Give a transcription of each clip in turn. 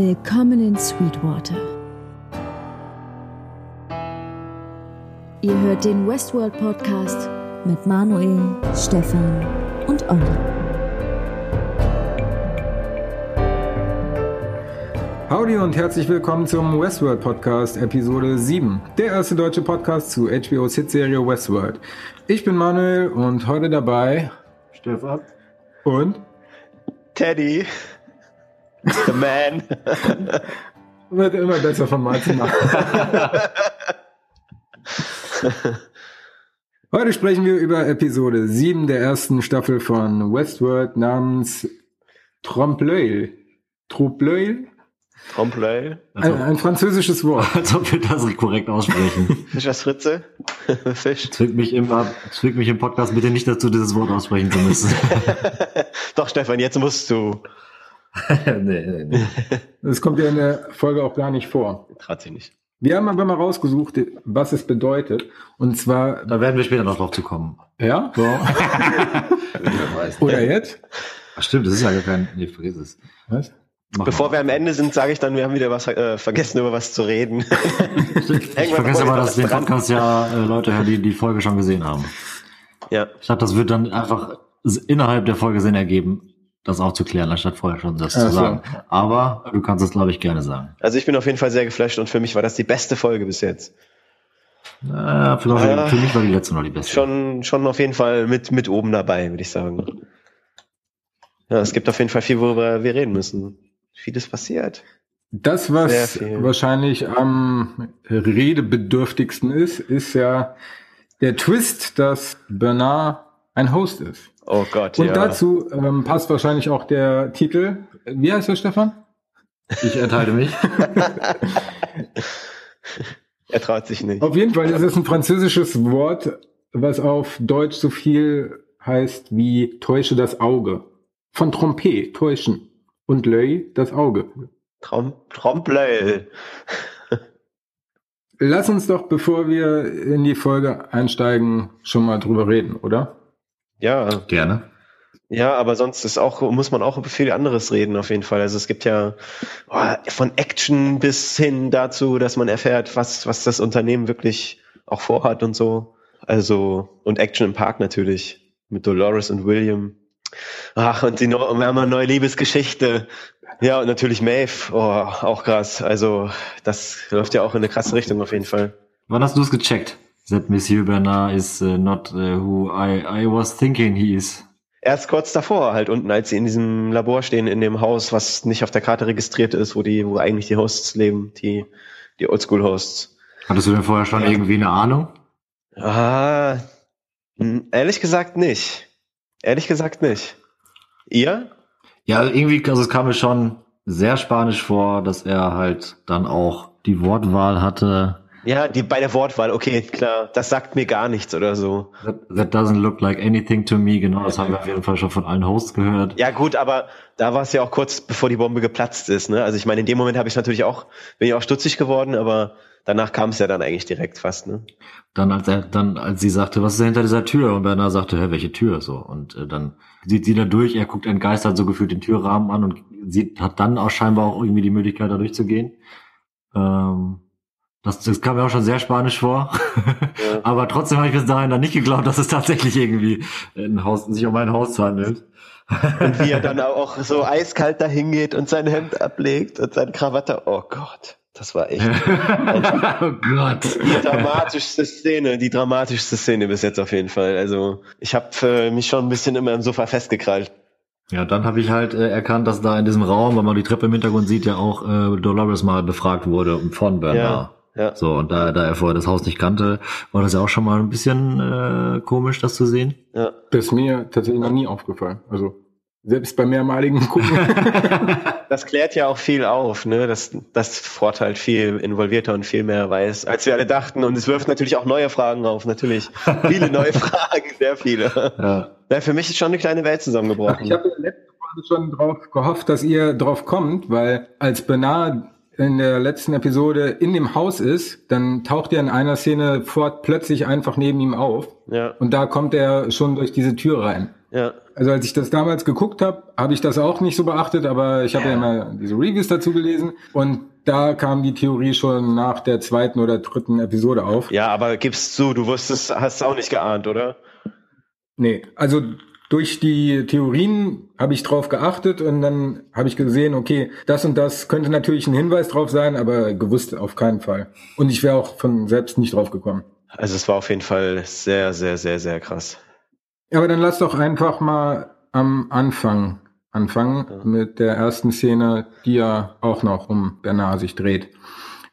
Willkommen in Sweetwater. Ihr hört den Westworld Podcast mit Manuel, Stefan und Olli. Howdy und herzlich willkommen zum Westworld Podcast Episode 7, der erste deutsche Podcast zu HBO's Hitserie Westworld. Ich bin Manuel und heute dabei Stefan. und Teddy. The man. wird immer besser von Mal zu Mal. Heute sprechen wir über Episode 7 der ersten Staffel von Westworld namens Trompe-l'œil. Trompe-l'œil? Trompe-l'œil. Ein, ein französisches Wort. Als ob wir das korrekt aussprechen. Fischers Fritze. Fisch. Zwingt mich im, zwingt mich im Podcast bitte nicht dazu, dieses Wort aussprechen zu müssen. Doch, Stefan, jetzt musst du. nee, nee, nee. Das kommt ja in der Folge auch gar nicht vor. Traut sich nicht. Wir haben aber mal rausgesucht, was es bedeutet. Und zwar, Da werden wir später noch drauf zu kommen. ja? Oder jetzt? Ach, stimmt, das ist ja gar kein. Nee, vergiss es. Was? Mach Bevor mal. wir am Ende sind, sage ich dann, wir haben wieder was äh, vergessen, über was zu reden. Ich vergesse aber, dass den Podcast ja äh, Leute hören, die die Folge schon gesehen haben. ja. Ich dachte, das wird dann einfach innerhalb der Folge Sinn ergeben, das aufzuklären, anstatt vorher schon das Ach zu so. sagen. Aber du kannst es, glaube ich, gerne sagen. Also ich bin auf jeden Fall sehr geflasht und für mich war das die beste Folge bis jetzt. Naja, für, Ja. für mich war die letzte noch die beste. Schon, schon auf jeden Fall mit, mit oben dabei, würde ich sagen. Ja, es gibt auf jeden Fall viel, worüber wir reden müssen. Vieles passiert. Das, was wahrscheinlich am redebedürftigsten ist, ist ja der Twist, dass Bernard ein Host ist. Oh Gott, Und ja. dazu ähm, passt wahrscheinlich auch der Titel. Wie heißt der, Stefan? Ich enthalte mich. er traut sich nicht. Auf jeden Fall ist es ein französisches Wort, was auf Deutsch so viel heißt wie täusche das Auge. Von Trompet, täuschen. Und L'œil, das Auge. Trom Trompe-l'œil. Lass uns doch, bevor wir in die Folge einsteigen, schon mal drüber reden, oder? Ja, Gerne. ja, aber sonst ist auch, muss man auch über viel anderes reden auf jeden Fall. Also es gibt ja oh, von Action bis hin dazu, dass man erfährt, was, was das Unternehmen wirklich auch vorhat und so. Also, und Action im Park natürlich. Mit Dolores und William. Ach, und die, neu- wir haben eine neue Liebesgeschichte. Ja, und natürlich Maeve. Oh, auch krass. Also, das läuft ja auch in eine krasse Richtung auf jeden Fall. Wann hast du es gecheckt? That Monsieur Bernard is uh, not uh, who I, I was thinking he is. Erst kurz davor, halt unten, als sie in diesem Labor stehen, in dem Haus, was nicht auf der Karte registriert ist, wo die, wo eigentlich die Hosts leben, die, die Oldschool-Hosts. Hattest du denn vorher schon irgendwie eine Ahnung? Ah, ehrlich gesagt nicht. Ehrlich gesagt nicht. Ihr? Ja, irgendwie, also es kam mir schon sehr spanisch vor, dass er halt dann auch die Wortwahl hatte. Ja, die, bei der Wortwahl, okay, klar, das sagt mir gar nichts oder so. That, that doesn't look like anything to me. Genau, das haben wir auf jeden Fall schon von allen Hosts gehört. Ja gut, aber da war es ja auch kurz bevor die Bombe geplatzt ist, ne? Also ich meine, in dem Moment habe ich natürlich auch, bin ich auch stutzig geworden, aber danach kam es ja dann eigentlich direkt fast, ne? Dann als er, dann als sie sagte, was ist hinter dieser Tür? Und Bernard sagte, hä, welche Tür? So und äh, dann sieht sie da durch. Er guckt entgeistert so gefühlt den Türrahmen an und sieht, hat dann auch scheinbar auch irgendwie die Möglichkeit, da durchzugehen. Ähm, das, das kam mir auch schon sehr spanisch vor. Ja. Aber trotzdem habe ich bis dahin dann nicht geglaubt, dass es tatsächlich irgendwie ein Haus, sich um ein Haus handelt. Und wie er dann auch so eiskalt dahin geht und sein Hemd ablegt und seine Krawatte. Oh Gott, das war echt oh Gott. die dramatischste Szene, die dramatischste Szene bis jetzt auf jeden Fall. Also ich habe äh, mich schon ein bisschen immer im Sofa festgekrallt. Ja, dann habe ich halt äh, erkannt, dass da in diesem Raum, wenn man die Treppe im Hintergrund sieht, ja auch äh, Dolores mal befragt wurde von Bernard. Ja. So, und da, da er vorher das Haus nicht kannte, war das ja auch schon mal ein bisschen äh, komisch, das zu sehen. Ja. Das ist mir tatsächlich noch nie aufgefallen. Also selbst bei mehrmaligen Gucken. Das klärt ja auch viel auf, ne? Das, das Vorteil viel involvierter und viel mehr weiß, als wir alle dachten. Und es wirft natürlich auch neue Fragen auf, natürlich. Viele neue Fragen, sehr viele. Ja. Ja, für mich ist schon eine kleine Welt zusammengebrochen. Ich habe letzte Woche schon drauf gehofft, dass ihr drauf kommt, weil als Bernard in der letzten Episode in dem Haus ist, dann taucht er in einer Szene fort plötzlich einfach neben ihm auf ja. und da kommt er schon durch diese Tür rein. Ja. Also als ich das damals geguckt habe, habe ich das auch nicht so beachtet, aber ich habe ja. ja immer diese Reviews dazu gelesen und da kam die Theorie schon nach der zweiten oder dritten Episode auf. Ja, aber gibst du, du wusstest, hast es auch nicht geahnt, oder? Nee, also durch die Theorien habe ich drauf geachtet und dann habe ich gesehen, okay, das und das könnte natürlich ein Hinweis drauf sein, aber gewusst auf keinen Fall. Und ich wäre auch von selbst nicht drauf gekommen. Also es war auf jeden Fall sehr, sehr, sehr, sehr krass. Ja, aber dann lass doch einfach mal am Anfang anfangen ja. mit der ersten Szene, die ja auch noch um Bernard sich dreht.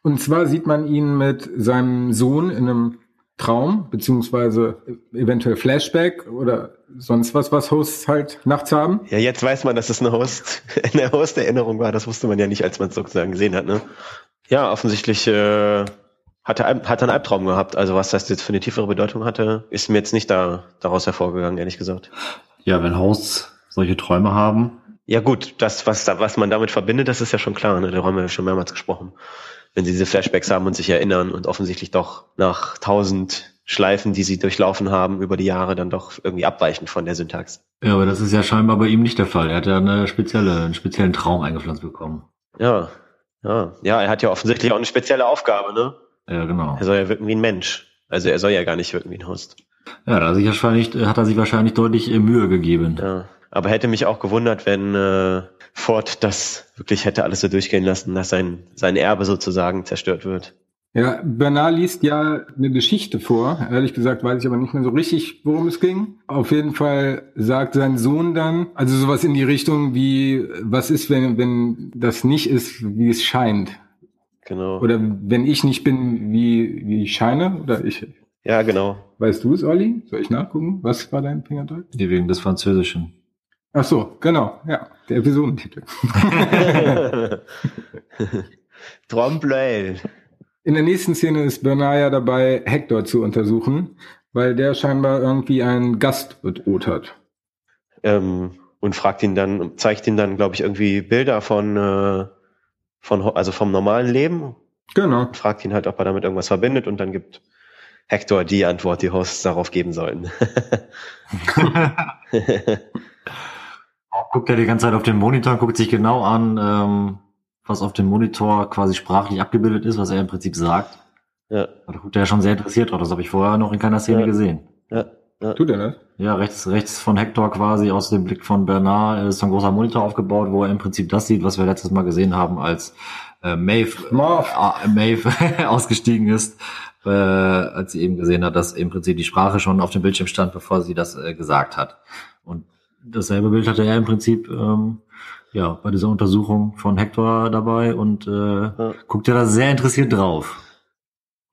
Und zwar sieht man ihn mit seinem Sohn in einem Traum, beziehungsweise eventuell Flashback oder sonst was, was Hosts halt nachts haben. Ja, jetzt weiß man, dass es eine Host, eine Host-Erinnerung war. Das wusste man ja nicht, als man es sozusagen gesehen hat, ne? Ja, offensichtlich äh, hat er, hat er einen Albtraum gehabt. Also was das jetzt für eine tiefere Bedeutung hatte, ist mir jetzt nicht da, daraus hervorgegangen, ehrlich gesagt. Ja, wenn Hosts solche Träume haben. Ja gut, das, was, was man damit verbindet, das ist ja schon klar. Ne? Darüber haben wir schon mehrmals gesprochen wenn sie diese Flashbacks haben und sich erinnern und offensichtlich doch nach tausend Schleifen, die sie durchlaufen haben über die Jahre, dann doch irgendwie abweichen von der Syntax. Ja, aber das ist ja scheinbar bei ihm nicht der Fall. Er hat ja eine spezielle, einen speziellen Traum eingepflanzt bekommen. Ja, ja, ja, er hat ja offensichtlich auch eine spezielle Aufgabe, ne? Ja, genau. Er soll ja wirken wie ein Mensch. Also er soll ja gar nicht wirken wie ein Host. Ja, da hat, sich wahrscheinlich, hat er sich wahrscheinlich deutlich Mühe gegeben. Ja, aber hätte mich auch gewundert, wenn äh, Ford das wirklich hätte alles so durchgehen lassen, dass sein, sein Erbe sozusagen zerstört wird. Ja, Bernard liest ja eine Geschichte vor. Ehrlich gesagt weiß ich aber nicht mehr so richtig, worum es ging. Auf jeden Fall sagt sein Sohn dann, also sowas in die Richtung wie, was ist, wenn, wenn das nicht ist, wie es scheint? Genau. Oder wenn ich nicht bin, wie, wie ich scheine? Oder ich. Ja, genau. Weißt du es, Olli? Soll ich nachgucken? Was war dein Fingerdeut? Die wegen des Französischen. Ach so, genau, ja, der Episodentitel. Trompe In der nächsten Szene ist Bernard ja dabei, Hector zu untersuchen, weil der scheinbar irgendwie einen Gast bedroht hat. Ähm, und fragt ihn dann, zeigt ihn dann, glaube ich, irgendwie Bilder von, äh, von, also vom normalen Leben. Genau. Und fragt ihn halt, ob er damit irgendwas verbindet und dann gibt Hector die Antwort, die Hosts darauf geben sollen. guckt er die ganze Zeit auf den Monitor, guckt sich genau an, ähm, was auf dem Monitor quasi sprachlich abgebildet ist, was er im Prinzip sagt. Ja. Da guckt er ja schon sehr interessiert drauf. Das habe ich vorher noch in keiner Szene ja. gesehen. Ja. ja. Tut er das? Ja, rechts, rechts von Hector quasi aus dem Blick von Bernard ist so ein großer Monitor aufgebaut, wo er im Prinzip das sieht, was wir letztes Mal gesehen haben, als äh, Maeve, äh, Maeve ausgestiegen ist, äh, als sie eben gesehen hat, dass im Prinzip die Sprache schon auf dem Bildschirm stand, bevor sie das äh, gesagt hat. Und dasselbe Bild hatte er im Prinzip ähm, ja bei dieser Untersuchung von Hector dabei und äh, ja. guckt ja da sehr interessiert drauf.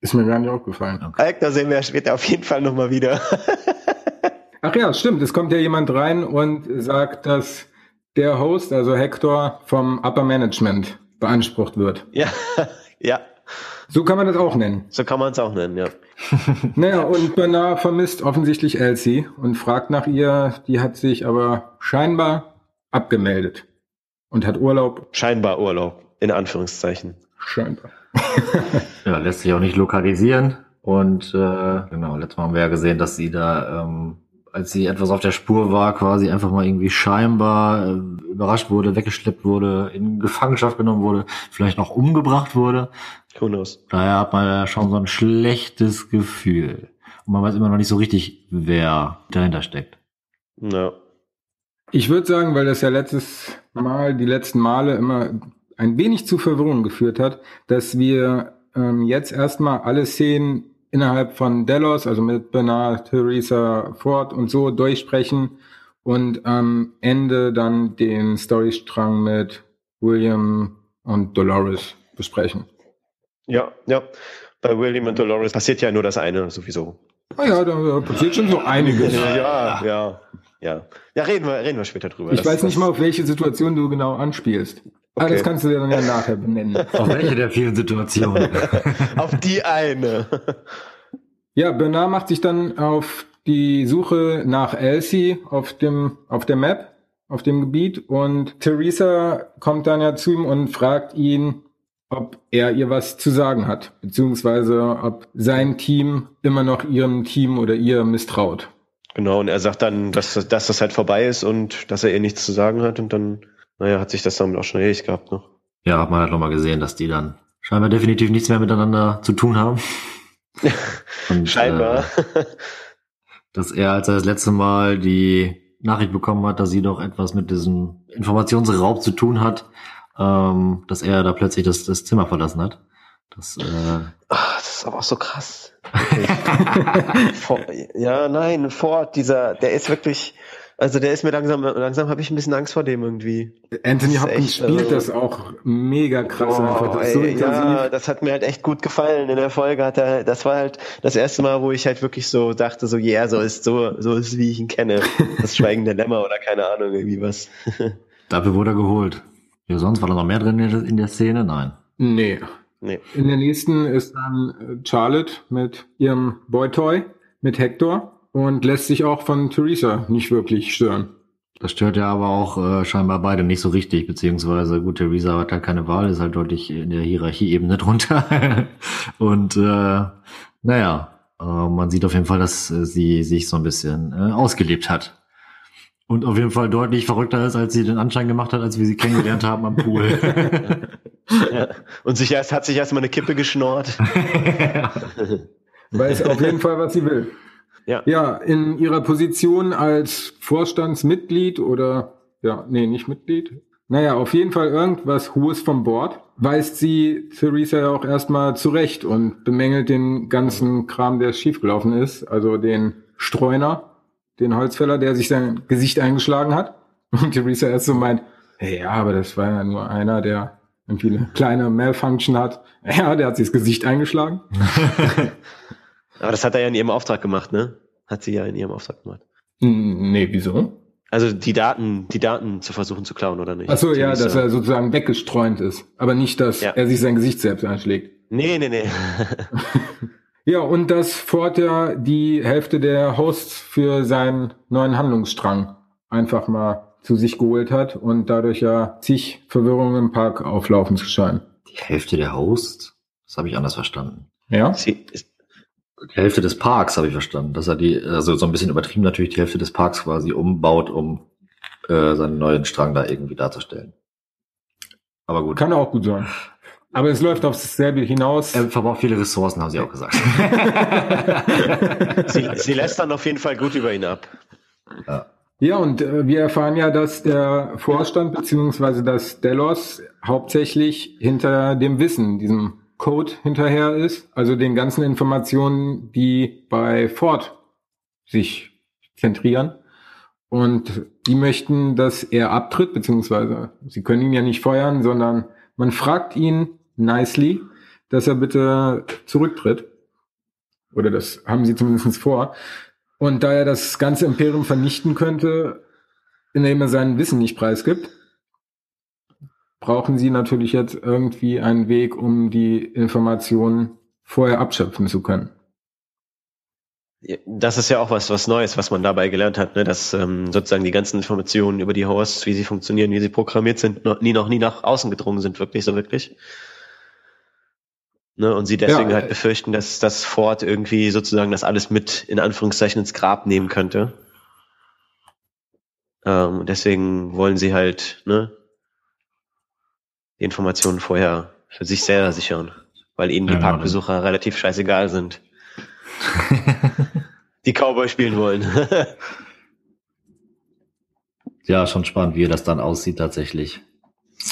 Ist mir gar nicht aufgefallen. Okay. Hector sehen wir später auf jeden Fall nochmal wieder. Ach ja, stimmt. Es kommt ja jemand rein und sagt, dass der Host, also Hector, vom Upper Management beansprucht wird. Ja, ja. So kann man das auch nennen. So kann man es auch nennen, ja. naja, und Bernard vermisst offensichtlich Elsie und fragt nach ihr. Die hat sich aber scheinbar abgemeldet und hat Urlaub. Scheinbar Urlaub, in Anführungszeichen. Scheinbar. ja, lässt sich auch nicht lokalisieren. Und äh, genau, letztes Mal haben wir ja gesehen, dass sie da ähm, als sie etwas auf der Spur war, quasi einfach mal irgendwie scheinbar äh, überrascht wurde, weggeschleppt wurde, in Gefangenschaft genommen wurde, vielleicht noch umgebracht wurde. Who knows? Daher hat man ja schon so ein schlechtes Gefühl. Und man weiß immer noch nicht so richtig, wer dahinter steckt. Ja. Ich würde sagen, weil das ja letztes Mal, die letzten Male immer ein wenig zu Verwirrung geführt hat, dass wir ähm, jetzt erstmal alle Szenen innerhalb von Delos, also mit Bernard, Theresa Ford und so durchsprechen und am Ende dann den Storystrang mit William und Dolores besprechen. Ja, ja. Bei William und Dolores passiert ja nur das eine sowieso. Ah ja, da passiert schon so einiges. ja, ja, ja. Ja, reden wir, reden wir später drüber. Ich das, weiß nicht mal, auf welche Situation du genau anspielst. Okay. Ah, das kannst du dir dann ja nachher benennen. Auf welche der vielen Situationen? auf die eine. Ja, Bernard macht sich dann auf die Suche nach Elsie auf dem, auf der Map, auf dem Gebiet und Theresa kommt dann ja zu ihm und fragt ihn, ob er ihr was zu sagen hat, beziehungsweise ob sein Team immer noch ihrem Team oder ihr misstraut. Genau, und er sagt dann, dass, dass das halt vorbei ist und dass er ihr nichts zu sagen hat und dann, naja, hat sich das damit auch schon erledigt gehabt noch. Ja, hat man halt nochmal gesehen, dass die dann scheinbar definitiv nichts mehr miteinander zu tun haben. Und, scheinbar. Äh, dass er, als er das letzte Mal die Nachricht bekommen hat, dass sie doch etwas mit diesem Informationsraub zu tun hat, ähm, dass er da plötzlich das, das Zimmer verlassen hat. Das, äh, Ach, das ist aber auch so krass. Vor, ja, nein, Ford, dieser, der ist wirklich, also der ist mir langsam, langsam habe ich ein bisschen Angst vor dem irgendwie. Anthony Hopkins spielt also, das auch mega krass oh, einfach. Das ey, so ja, das hat mir halt echt gut gefallen. In der Folge hat er, das war halt das erste Mal, wo ich halt wirklich so dachte, so, yeah, so ist so, so ist wie ich ihn kenne. Das Schweigen der Lämmer oder keine Ahnung, irgendwie was. Dafür wurde er geholt. Ja, sonst war da noch mehr drin in der Szene? Nein. Nee. nee. In der nächsten ist dann äh, Charlotte mit ihrem Boy-Toy, mit Hector und lässt sich auch von Theresa nicht wirklich stören. Das stört ja aber auch äh, scheinbar beide nicht so richtig, beziehungsweise gut, Theresa hat halt keine Wahl, ist halt deutlich in der Hierarchieebene drunter. und äh, naja, äh, man sieht auf jeden Fall, dass äh, sie sich so ein bisschen äh, ausgelebt hat. Und auf jeden Fall deutlich verrückter ist, als sie den Anschein gemacht hat, als wir sie kennengelernt haben am Pool. ja. Und sich erst, hat sich erstmal eine Kippe geschnort. Weiß auf jeden Fall, was sie will. Ja. ja, in ihrer Position als Vorstandsmitglied oder, ja, nee, nicht Mitglied. Naja, auf jeden Fall irgendwas Hohes vom Bord, weist sie Theresa ja auch erstmal zurecht und bemängelt den ganzen Kram, der schiefgelaufen ist. Also den Streuner, den Holzfäller, der sich sein Gesicht eingeschlagen hat. Und Theresa erst so meint, hey, ja, aber das war ja nur einer, der irgendwie eine kleine Malfunction hat. Ja, der hat sich das Gesicht eingeschlagen. Aber das hat er ja in ihrem Auftrag gemacht, ne? Hat sie ja in ihrem Auftrag gemacht. Nee, wieso? Also die Daten, die Daten zu versuchen zu klauen, oder nicht? Ach so, ja, dass er sozusagen weggestreunt ist. Aber nicht, dass ja. er sich sein Gesicht selbst einschlägt. Nee, nee, nee. ja, und dass Ford ja die Hälfte der Hosts für seinen neuen Handlungsstrang einfach mal zu sich geholt hat und dadurch ja zig Verwirrungen im Park auflaufen zu scheinen. Die Hälfte der Hosts? Das habe ich anders verstanden. Ja? Sie, die Hälfte des Parks, habe ich verstanden. Dass er die, also so ein bisschen übertrieben natürlich die Hälfte des Parks quasi umbaut, um äh, seinen neuen Strang da irgendwie darzustellen. Aber gut. Kann auch gut sein. Aber es läuft auf dasselbe hinaus. Er verbraucht viele Ressourcen, haben sie auch gesagt. sie, sie lässt dann auf jeden Fall gut über ihn ab. Ja. Ja, und äh, wir erfahren ja, dass der Vorstand beziehungsweise dass Delos hauptsächlich hinter dem Wissen, diesem Code hinterher ist, also den ganzen Informationen, die bei Ford sich zentrieren. Und die möchten, dass er abtritt, beziehungsweise sie können ihn ja nicht feuern, sondern man fragt ihn nicely, dass er bitte zurücktritt. Oder das haben sie zumindest vor. Und da er das ganze Imperium vernichten könnte, indem er sein Wissen nicht preisgibt, brauchen sie natürlich jetzt irgendwie einen Weg, um die Informationen vorher abschöpfen zu können. Das ist ja auch was, was Neues, was man dabei gelernt hat, ne? dass ähm, sozusagen die ganzen Informationen über die Hosts, wie sie funktionieren, wie sie programmiert sind, noch nie noch nie nach außen gedrungen sind, wirklich so wirklich. Ne? Und sie deswegen ja, halt befürchten, dass das Ford irgendwie sozusagen das alles mit in Anführungszeichen ins Grab nehmen könnte. Ähm, deswegen wollen sie halt ne, die Informationen vorher für sich selber sichern, weil ihnen die ja, Parkbesucher oder? relativ scheißegal sind. die Cowboy spielen wollen. ja, schon spannend, wie das dann aussieht tatsächlich.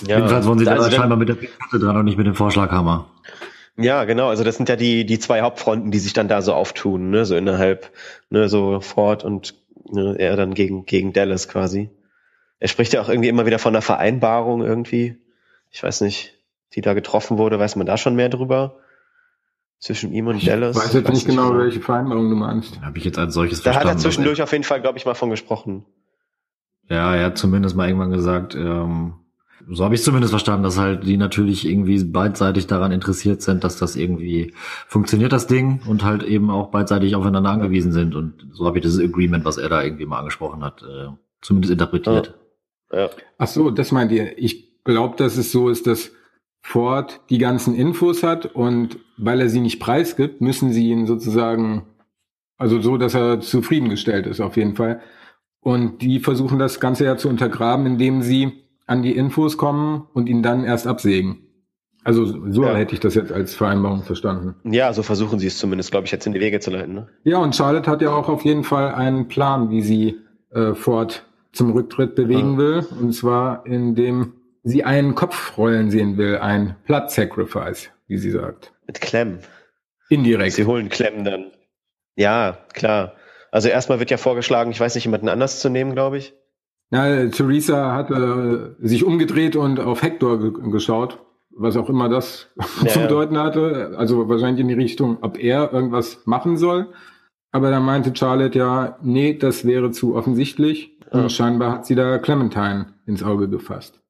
Ja, Jedenfalls wollen sie also da scheinbar mit der Pinkette dran und nicht mit dem Vorschlaghammer. Ja, genau. Also das sind ja die die zwei Hauptfronten, die sich dann da so auftun, ne, so innerhalb, ne, so Ford und ne, er dann gegen gegen Dallas quasi. Er spricht ja auch irgendwie immer wieder von einer Vereinbarung irgendwie ich weiß nicht, die da getroffen wurde, weiß man da schon mehr drüber? Zwischen ihm und ich Dallas? Ich weiß jetzt nicht genau, welche Vereinbarung du meinst. Habe ich jetzt als solches da verstanden. Da hat er zwischendurch auf jeden Fall, glaube ich, mal von gesprochen. Ja, er hat zumindest mal irgendwann gesagt, ähm, so habe ich zumindest verstanden, dass halt die natürlich irgendwie beidseitig daran interessiert sind, dass das irgendwie funktioniert, das Ding, und halt eben auch beidseitig aufeinander angewiesen sind. Und so habe ich das Agreement, was er da irgendwie mal angesprochen hat, äh, zumindest interpretiert. Ja. ja. Ach so, das meint ihr. Ich glaube, dass es so ist, dass Ford die ganzen Infos hat und weil er sie nicht preisgibt, müssen sie ihn sozusagen Also so, dass er zufriedengestellt ist auf jeden Fall. Und die versuchen das Ganze ja zu untergraben, indem sie an die Infos kommen und ihn dann erst absägen. Also so Ja. hätte ich das jetzt als Vereinbarung verstanden. Ja, so versuchen sie es zumindest, glaube ich, jetzt in die Wege zu leiten. Ne? Ja, und Charlotte hat ja auch auf jeden Fall einen Plan, wie sie äh, Ford zum Rücktritt bewegen Ja. will. Und zwar, indem sie einen Kopf rollen sehen will, ein Blood Sacrifice, wie sie sagt. Mit Clem. Indirekt. Sie holen Clem dann. Ja, klar. Also erstmal wird ja vorgeschlagen, ich weiß nicht, jemanden anders zu nehmen, glaube ich. Na, Theresa hat äh, sich umgedreht und auf Hector ge geschaut, was auch immer das Ja, zu bedeuten hatte. Also wahrscheinlich in die Richtung, ob er irgendwas machen soll. Aber dann meinte Charlotte ja, nee, das wäre zu offensichtlich. Ja. Und scheinbar hat sie da Clementine ins Auge gefasst.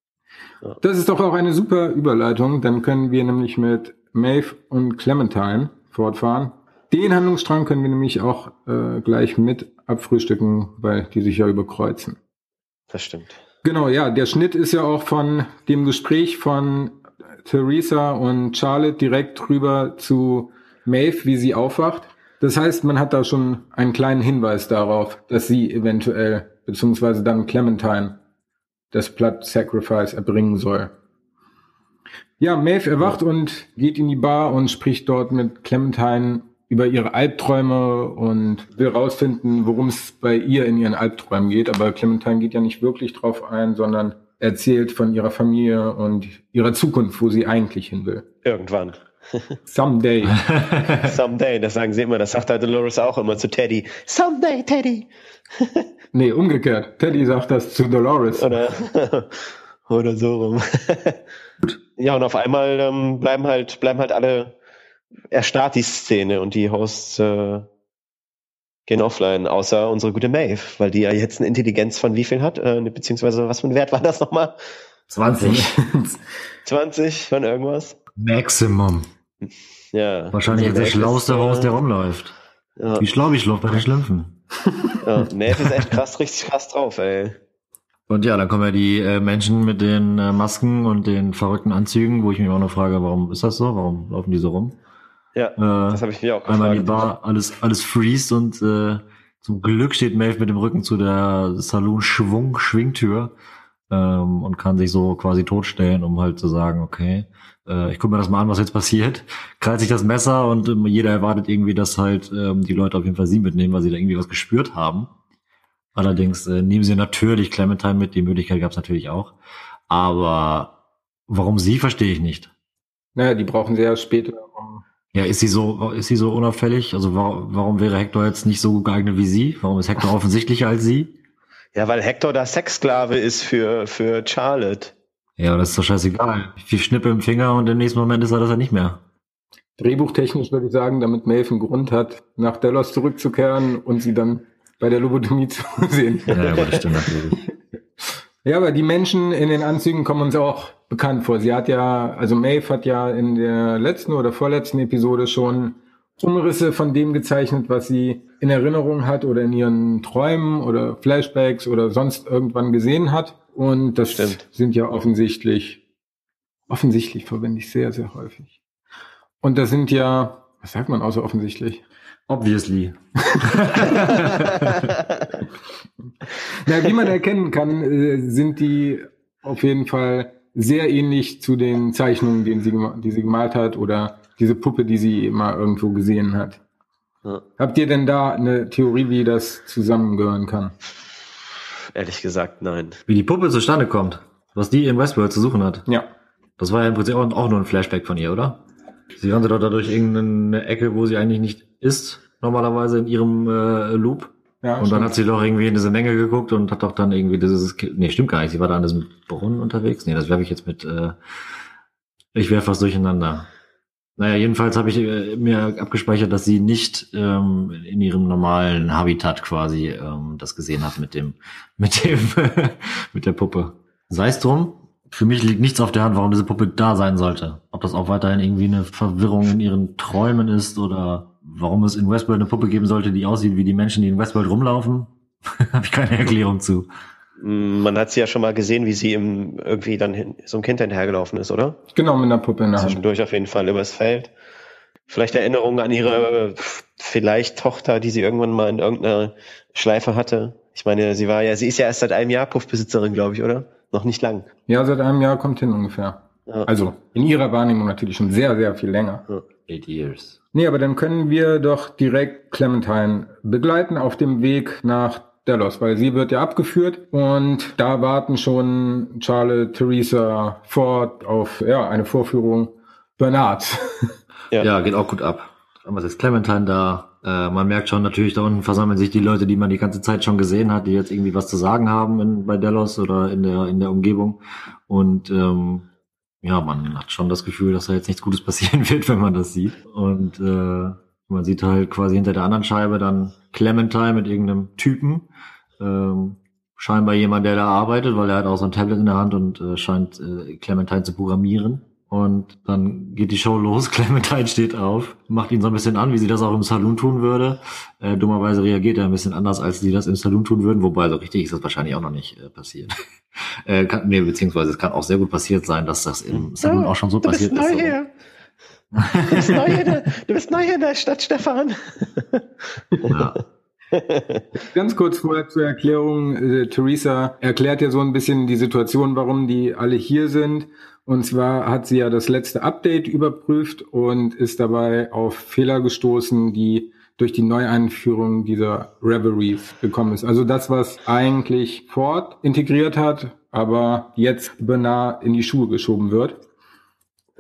Ja. Das ist doch auch eine super Überleitung. Dann können wir nämlich mit Maeve und Clementine fortfahren. Den Handlungsstrang können wir nämlich auch äh, gleich mit abfrühstücken, weil die sich ja überkreuzen. Das stimmt. Genau, ja, der Schnitt ist ja auch von dem Gespräch von Theresa und Charlotte direkt rüber zu Maeve, wie sie aufwacht. Das heißt, man hat da schon einen kleinen Hinweis darauf, dass sie eventuell, beziehungsweise dann Clementine, das Blood Sacrifice erbringen soll. Ja, Maeve erwacht und geht in die Bar und spricht dort mit Clementine über ihre Albträume und will rausfinden, worum es bei ihr in ihren Albträumen geht. Aber Clementine geht ja nicht wirklich drauf ein, sondern erzählt von ihrer Familie und ihrer Zukunft, wo sie eigentlich hin will. Irgendwann. Someday. Someday, das sagen sie immer, das sagt halt Dolores auch immer zu Teddy. Someday, Teddy. Nee, umgekehrt. Teddy sagt das zu Dolores. Oder, oder so rum. ja, und auf einmal ähm, bleiben halt, bleiben halt alle erstarrt die Szene und die Hosts äh, gehen offline, außer unsere gute Maeve, weil die ja jetzt eine Intelligenz von wie viel hat, äh, beziehungsweise was für ein Wert war das nochmal? 20. 20 von irgendwas? Maximum. Ja. Wahrscheinlich Also der schlauste Haus, der rumläuft. Ja, Wie schlau ich läuft bei den Schlümpfen. Ja. Maeve ist echt krass, richtig krass drauf, ey. Und ja, dann kommen ja die äh, Menschen mit den äh, Masken und den verrückten Anzügen, wo ich mich auch noch frage, warum ist das so? Warum laufen die so rum? Ja, Äh, das habe ich mir auch einmal in die gefragt. Bar, alles, alles freeze und äh, zum Glück steht Maeve mit dem Rücken zu der Saloon-Schwung-Schwingtür ähm, und kann sich so quasi totstellen, um halt zu sagen, okay, äh, ich gucke mir das mal an, was jetzt passiert. Krallt sich das Messer und ähm, jeder erwartet irgendwie, dass halt ähm, die Leute auf jeden Fall sie mitnehmen, weil sie da irgendwie was gespürt haben. Allerdings äh, nehmen sie natürlich Clementine mit, die Möglichkeit gab es natürlich auch. Aber warum sie, verstehe ich nicht. Naja, die brauchen sie ja später, um Ja, ist sie so, ist sie so unauffällig? Also warum, warum wäre Hector jetzt nicht so geeignet wie sie? Warum ist Hector offensichtlicher als sie? Ja, weil Hector da Sexsklave ist für, für Charlotte. Ja, aber das ist doch scheißegal. Viel Schnippe im Finger und im nächsten Moment ist er das ja nicht mehr. Drehbuchtechnisch würde ich sagen, damit Maeve einen Grund hat, nach Delos zurückzukehren und sie dann bei der Lobotomie zu sehen. Ja, gut, das stimmt natürlich. Ja, aber die Menschen in den Anzügen kommen uns auch bekannt vor. Sie hat ja, also Maeve hat ja in der letzten oder vorletzten Episode schon Umrisse von dem gezeichnet, was sie in Erinnerung hat oder in ihren Träumen oder Flashbacks oder sonst irgendwann gesehen hat. Und das Stimmt. sind ja offensichtlich, offensichtlich verwende ich sehr, sehr häufig. Und das sind ja, was sagt man außer offensichtlich? Obviously. Na, wie man erkennen kann, äh, sind die auf jeden Fall sehr ähnlich zu den Zeichnungen, die sie, die sie gemalt hat oder diese Puppe, die sie mal irgendwo gesehen hat. Ja. Habt ihr denn da eine Theorie, wie das zusammengehören kann? Ehrlich gesagt, nein. Wie die Puppe zustande kommt, was die in Westworld zu suchen hat. Ja. Das war ja im Prinzip auch, auch nur ein Flashback von ihr, oder? Sie rannte dort dadurch irgendeine Ecke, wo sie eigentlich nicht ist, normalerweise in ihrem äh, Loop. ja Und dann hat sie doch irgendwie in diese Menge geguckt und hat doch dann irgendwie dieses, nee, stimmt gar nicht, sie war da an diesem Brunnen unterwegs. Nee, das werfe ich jetzt mit, äh, ich werfe was durcheinander. Naja, jedenfalls habe ich äh, mir abgespeichert, dass sie nicht ähm, in ihrem normalen Habitat quasi ähm, das gesehen hat mit dem, mit dem, mit der Puppe. Sei es drum, für mich liegt nichts auf der Hand, warum diese Puppe da sein sollte. Ob das auch weiterhin irgendwie eine Verwirrung in ihren Träumen ist oder warum es in Westworld eine Puppe geben sollte, die aussieht wie die Menschen, die in Westworld rumlaufen, habe ich keine Erklärung zu. Man hat sie ja schon mal gesehen, wie sie im, irgendwie dann hin, so ein Kind hinterhergelaufen ist, oder? Genau, mit einer Puppe in der Hand. Zwischendurch auf jeden Fall übers Feld. Vielleicht Erinnerungen an ihre vielleicht Tochter, die sie irgendwann mal in irgendeiner Schleife hatte. Ich meine, sie war ja, sie ist ja erst seit einem Jahr Puffbesitzerin, glaube ich, oder? Noch nicht lang. Ja, seit einem Jahr kommt hin ungefähr. Ja. Also in ihrer Wahrnehmung natürlich schon sehr, sehr viel länger. Eight years. Nee, aber dann können wir doch direkt Clementine begleiten auf dem Weg nach Delos, weil sie wird ja abgeführt und da warten schon Charlotte, Theresa Ford auf ja, eine Vorführung Bernards. Ja. Ja. geht auch gut ab. Aber ist Clementine da. Äh, man merkt schon natürlich, da unten versammeln sich die Leute, die man die ganze Zeit schon gesehen hat, die jetzt irgendwie was zu sagen haben in, bei Delos oder in der, in der Umgebung. Und ähm, ja, man hat schon das Gefühl, dass da jetzt nichts Gutes passieren wird, wenn man das sieht. Und äh, man sieht halt quasi hinter der anderen Scheibe dann Clementine mit irgendeinem Typen. Ähm, scheinbar jemand, der da arbeitet, weil er hat auch so ein Tablet in der Hand und äh, scheint äh, Clementine zu programmieren. Und dann geht die Show los. Clementine steht auf, macht ihn so ein bisschen an, wie sie das auch im Saloon tun würde. Äh, dummerweise reagiert er ein bisschen anders, als sie das im Saloon tun würden. Wobei, so richtig ist das wahrscheinlich auch noch nicht äh, passiert. äh, kann, nee, beziehungsweise es kann auch sehr gut passiert sein, dass das im Saloon auch schon so passiert ist. Du bist neu hier, in der- du bist neu hier in der Stadt, Stefan. Ja. Ganz kurz vorher zur Erklärung. Äh, Theresa erklärt ja so ein bisschen die Situation, warum die alle hier sind. Und zwar hat sie ja das letzte Update überprüft und ist dabei auf Fehler gestoßen, die durch die Neueinführung dieser Reveries gekommen ist. Also das, was eigentlich Ford integriert hat, aber jetzt Bernard in die Schuhe geschoben wird.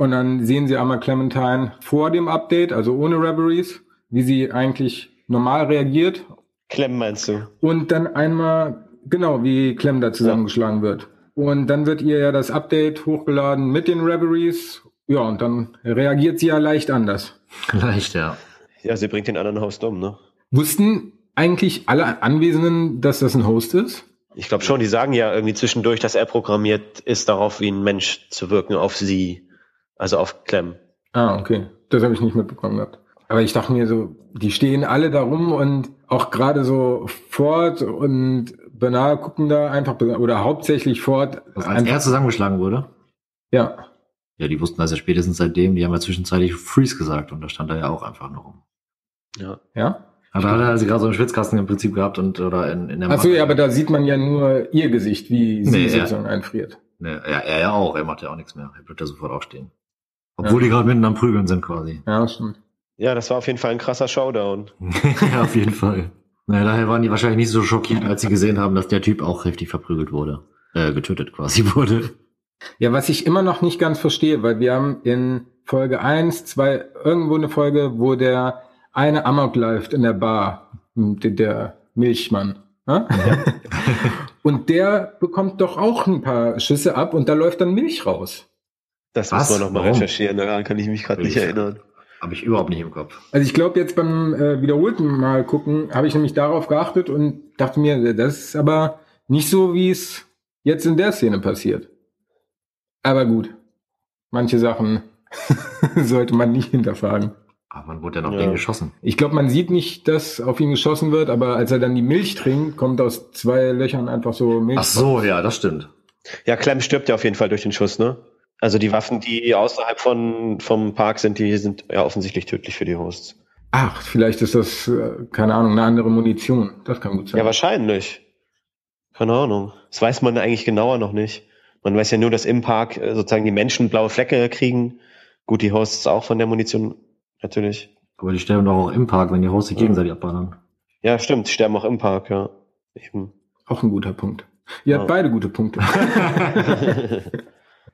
Und dann sehen Sie einmal Clementine vor dem Update, also ohne Reveries, wie sie eigentlich normal reagiert Clem meinst du? und dann einmal, genau, wie Clem da zusammengeschlagen wird. Und dann wird ihr ja das Update hochgeladen mit den Reveries. Ja, und dann reagiert sie ja leicht anders. Leicht, ja. Ja, sie bringt den anderen Host um, ne? Wussten eigentlich alle Anwesenden, dass das ein Host ist? Ich glaube schon, die sagen ja irgendwie zwischendurch, dass er programmiert ist, darauf wie ein Mensch zu wirken auf sie. Also auf Clem. Ah, okay. Das habe ich nicht mitbekommen gehabt. Aber ich dachte mir so, die stehen alle da rum und auch gerade so Ford und Bernard gucken da einfach, oder hauptsächlich Ford. Also als er zusammengeschlagen wurde, ja, ja, die wussten das ja spätestens seitdem, die haben ja zwischenzeitlich Freeze gesagt und da stand er ja auch einfach noch rum. Ja. ja. Aber da hat er sie gerade so einen Schwitzkasten im Prinzip gehabt und oder in, in der Achso, ja, aber da sieht man ja nur ihr Gesicht, wie sie Nee, sozusagen einfriert. Ne, ja, er ja auch, er macht ja auch nichts mehr. Er bleibt ja sofort aufstehen. Obwohl die gerade mitten am Prügeln sind quasi. Ja, stimmt. Ja, das war auf jeden Fall ein krasser Showdown. ja, auf jeden Fall. Naja, daher waren die wahrscheinlich nicht so schockiert, als sie gesehen haben, dass der Typ auch heftig verprügelt wurde. Äh, getötet quasi wurde. Ja, was ich immer noch nicht ganz verstehe, weil wir haben in Folge 1, 2, irgendwo eine Folge, wo der eine Amok läuft in der Bar, der, der Milchmann. Ja? und der bekommt doch auch ein paar Schüsse ab und da läuft dann Milch raus. Das Was? muss man nochmal recherchieren, daran kann ich mich gerade nicht Ich- erinnern. Habe ich überhaupt nicht im Kopf. Also ich glaube, jetzt beim äh, wiederholten Mal gucken, habe ich nämlich darauf geachtet und dachte mir, das ist aber nicht so, wie es jetzt in der Szene passiert. Aber gut, manche Sachen sollte man nicht hinterfragen. Aber man wurde ja noch Ja. gegen geschossen. Ich glaube, man sieht nicht, dass auf ihn geschossen wird, aber als er dann die Milch trinkt, kommt aus zwei Löchern einfach so Milch. Ach so, ja, das stimmt. Ja, Clem stirbt ja auf jeden Fall durch den Schuss, ne? Also die Waffen, die außerhalb von, vom Park sind, die sind ja offensichtlich tödlich für die Hosts. Ach, vielleicht ist das, äh, keine Ahnung, eine andere Munition. Das kann gut sein. Ja, wahrscheinlich. Keine Ahnung. Das weiß man eigentlich genauer noch nicht. Man weiß ja nur, dass im Park äh, sozusagen die Menschen blaue Flecke kriegen. Gut, die Hosts auch von der Munition, natürlich. Aber die sterben doch auch im Park, wenn die Hosts sich gegenseitig abballern. Ja, stimmt, die sterben auch im Park, ja. Eben. Auch ein guter Punkt. Ihr habt Ja. beide gute Punkte.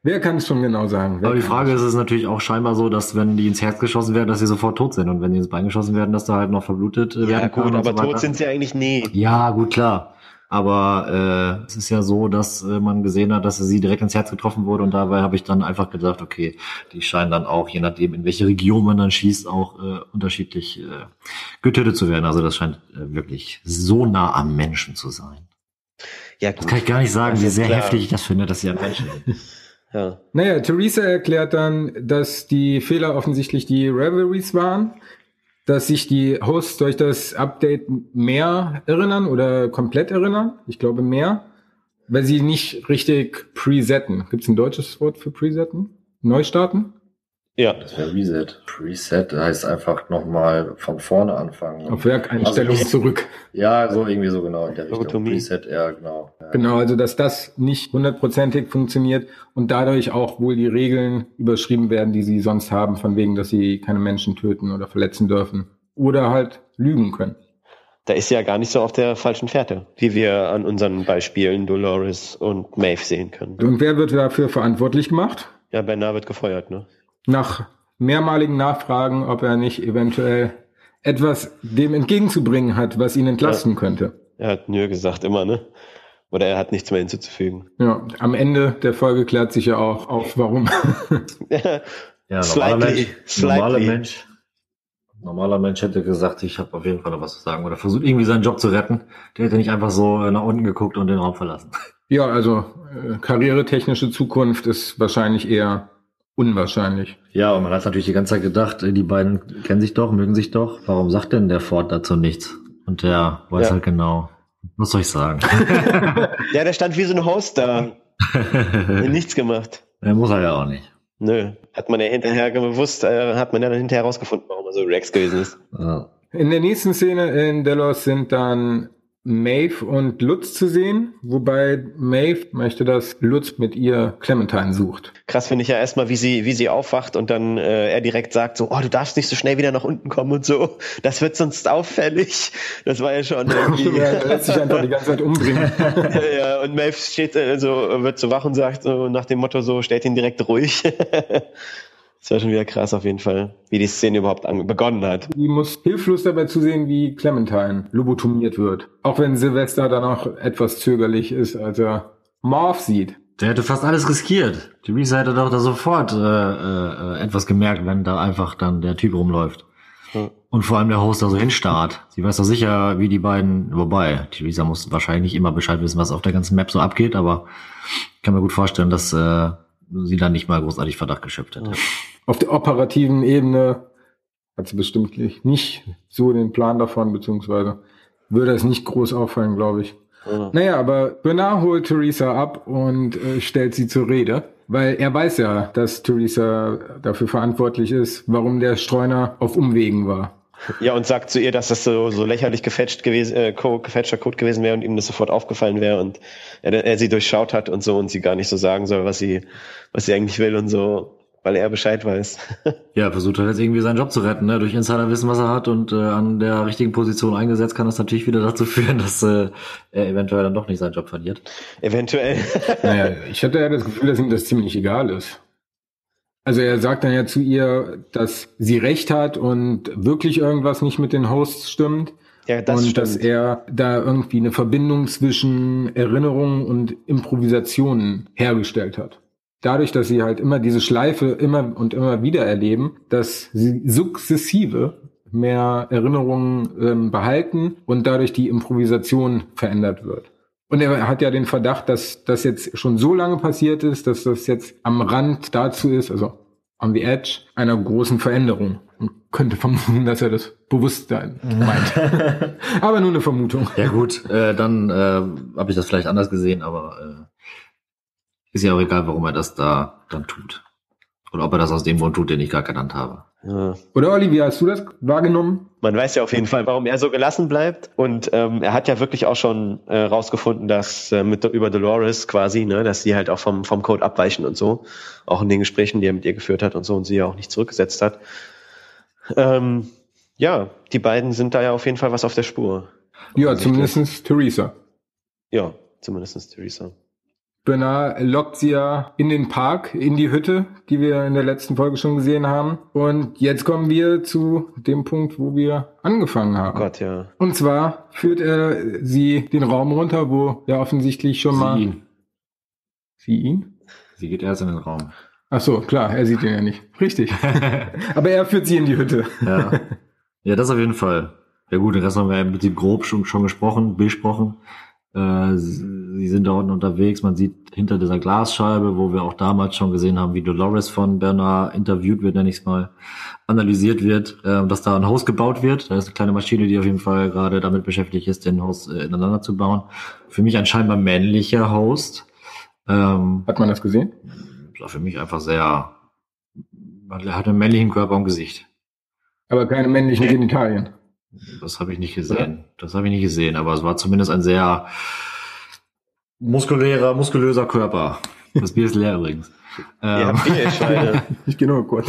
Wer kann es schon genau sagen? Wer Aber die Frage es? ist es natürlich auch scheinbar so, dass wenn die ins Herz geschossen werden, dass sie sofort tot sind. Und wenn die ins Bein geschossen werden, dass da halt noch verblutet äh, ja, werden kann gut, aber so tot sind sie eigentlich nie. Ja, gut, klar. Aber äh, es ist ja so, dass äh, man gesehen hat, dass sie direkt ins Herz getroffen wurde und dabei habe ich dann einfach gedacht, okay, die scheinen dann auch, je nachdem, in welche Region man dann schießt, auch äh, unterschiedlich äh, getötet zu werden. Also das scheint äh, wirklich so nah am Menschen zu sein. Ja, Das gut. kann ich gar nicht sagen, Das wie ist sehr klar. heftig ich das finde, dass sie am Menschen sind. Ja. Naja, Theresa erklärt dann, dass die Fehler offensichtlich die Revelries waren, dass sich die Hosts durch das Update mehr erinnern oder komplett erinnern. Ich glaube mehr, weil sie nicht richtig presetten. Gibt es ein deutsches Wort für presetten? Neustarten? Ja. Das wäre Reset. Preset heißt einfach nochmal von vorne anfangen. Auf Werkeinstellung Also- zurück. Ja, so irgendwie so genau in der Richtung. Lobotomie. Preset, ja, genau. Ja. Genau, also dass das nicht hundertprozentig funktioniert und dadurch auch wohl die Regeln überschrieben werden, die sie sonst haben, von wegen, dass sie keine Menschen töten oder verletzen dürfen. Oder halt lügen können. Da ist sie ja gar nicht so auf der falschen Fährte, wie wir an unseren Beispielen Dolores und Maeve sehen können. Und wer wird dafür verantwortlich gemacht? Ja, Bernard wird gefeuert, ne? Nach mehrmaligen Nachfragen, ob er nicht eventuell etwas dem entgegenzubringen hat, was ihn entlasten könnte. Er hat nö gesagt, immer, ne? Oder er hat nichts mehr hinzuzufügen. Ja, am Ende der Folge klärt sich ja auch auf, warum. Ja, normaler Slightly, Mensch, slightly. normaler Mensch, normaler Mensch hätte gesagt, ich habe auf jeden Fall noch was zu sagen oder versucht irgendwie seinen Job zu retten. Der hätte nicht einfach so äh, nach unten geguckt und den Raum verlassen. ja, also äh, karrieretechnische Zukunft ist wahrscheinlich eher unwahrscheinlich. Ja, und man hat natürlich die ganze Zeit gedacht, äh, die beiden kennen sich doch, mögen sich doch. Warum sagt denn der Ford dazu nichts? Und der weiß Ja. halt genau. Was soll ich sagen? Ja, der stand wie so ein Host da. Nichts gemacht. er muss er ja auch nicht. Nö. Hat man ja hinterher gewusst, äh, hat man ja dann hinterher herausgefunden, warum er so Rex gewesen ist. Ja. In der nächsten Szene in Delos sind dann Maeve und Lutz zu sehen, wobei Maeve möchte, dass Lutz mit ihr Clementine sucht. Krass finde ich ja erstmal, wie sie, wie sie aufwacht und dann äh, er direkt sagt so, oh, du darfst nicht so schnell wieder nach unten kommen und so. Das wird sonst auffällig. Das war ja schon irgendwie. er lässt sich einfach die ganze Zeit umbringen. ja, und Maeve steht äh, so, wird so wach und sagt so nach dem Motto so, stellt ihn direkt ruhig. das war schon wieder krass auf jeden Fall, wie die Szene überhaupt begonnen hat. Die muss hilflos dabei zusehen, wie Clementine lobotomiert wird. Auch wenn Sylvester dann auch etwas zögerlich ist, als er Marv sieht. Der hätte fast alles riskiert. Theresa hätte doch da sofort äh, äh, etwas gemerkt, wenn da einfach dann der Typ rumläuft. Und vor allem der Host da so hinstarrt. Sie weiß doch sicher, wie die beiden, wobei, Theresa muss wahrscheinlich nicht immer Bescheid wissen, was auf der ganzen Map so abgeht, aber ich kann mir gut vorstellen, dass äh, sie dann nicht mal großartig Verdacht geschöpft hätte. Auf der operativen Ebene hat sie bestimmt nicht so den Plan davon, beziehungsweise würde es nicht groß auffallen, glaube ich. Ja. Naja, aber Bernard holt Theresa ab und äh, stellt sie zur Rede, weil er weiß ja, dass Theresa dafür verantwortlich ist, warum der Streuner auf Umwegen war. Ja, und sagt zu ihr, dass das so, so lächerlich gefälscht gewesen, äh, Code, gefälschter Code gewesen wäre und ihm das sofort aufgefallen wäre und er, er sie durchschaut hat und so und sie gar nicht so sagen soll, was sie, was sie eigentlich will und so, weil er Bescheid weiß. Ja, versucht halt jetzt irgendwie seinen Job zu retten, ne? durch Insider wissen, was er hat und äh, an der richtigen Position eingesetzt, kann das natürlich wieder dazu führen, dass äh, er eventuell dann doch nicht seinen Job verliert. Eventuell. Naja, ich hatte ja das Gefühl, dass ihm das ziemlich egal ist. Also er sagt dann ja zu ihr, dass sie recht hat und wirklich irgendwas nicht mit den Hosts stimmt. ja, das und stimmt. dass er da irgendwie eine Verbindung zwischen Erinnerungen und Improvisationen hergestellt hat. Dadurch, dass sie halt immer diese Schleife immer und immer wieder erleben, dass sie sukzessive mehr Erinnerungen ähm, behalten und dadurch die Improvisation verändert wird. Und er hat ja den Verdacht, dass das jetzt schon so lange passiert ist, dass das jetzt am Rand dazu ist, also on the edge einer großen Veränderung. Man könnte vermuten, dass er das Bewusstsein meint. aber nur eine Vermutung. Ja gut, äh, dann äh, habe ich das vielleicht anders gesehen, aber äh, ist ja auch egal, warum er das da dann tut. Oder ob er das aus dem Grund tut, den ich gar genannt habe. Ja. Oder Olli, wie hast du das wahrgenommen? Man weiß ja auf jeden Fall, warum er so gelassen bleibt. Und ähm, er hat ja wirklich auch schon äh, rausgefunden, dass äh, mit über Dolores quasi, ne, dass sie halt auch vom, vom Code abweichen und so. Auch in den Gesprächen, die er mit ihr geführt hat und so und sie ja auch nicht zurückgesetzt hat. Ähm, ja, die beiden sind da ja auf jeden Fall was auf der Spur. Ja, zumindestens Theresa. Ja, zumindestens Theresa. Bernard lockt sie ja in den Park, in die Hütte, die wir in der letzten Folge schon gesehen haben. Und jetzt kommen wir zu dem Punkt, wo wir angefangen Oh haben. Gott, ja. Und zwar führt er sie den Raum runter, wo ja offensichtlich schon mal... Sie ihn. Sie ihn? Sie geht erst in den Raum. Ach so, klar, er sieht ihn ja nicht. Richtig. Aber er führt sie in die Hütte. ja. ja, das auf jeden Fall. Ja gut, den Rest haben wir im Prinzip grob schon, schon gesprochen, besprochen. Äh, sie sind da unten unterwegs. Man sieht hinter dieser Glasscheibe, wo wir auch damals schon gesehen haben, wie Dolores von Bernard interviewt wird, nenne ich es mal, analysiert wird, äh, dass da ein Haus gebaut wird. Da ist eine kleine Maschine, die auf jeden Fall gerade damit beschäftigt ist, den Haus äh, ineinander zu bauen. Für mich ein scheinbar männlicher Host. Ähm, Hat man das gesehen? sah für mich einfach sehr Er hat einen männlichen Körper und Gesicht. Aber keine männlichen Genitalien. Das habe ich nicht gesehen. Das habe ich nicht gesehen, aber es war zumindest ein sehr muskulärer, muskulöser Körper. Das Bier ist leer übrigens. Ja, Ähm, Bierschweine. Ich gehe nur kurz.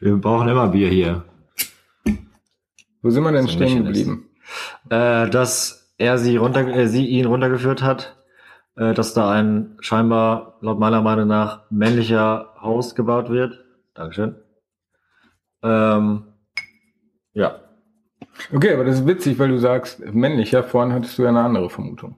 wir brauchen immer Bier hier. Wo sind wir denn So stehen geblieben? Äh, dass er sie runter, äh, sie ihn runtergeführt hat, äh, dass da ein scheinbar laut meiner Meinung nach männlicher Host gebaut wird. Dankeschön. Ähm, ja. Okay, aber das ist witzig, weil du sagst männlicher. Vorhin hattest du ja eine andere Vermutung.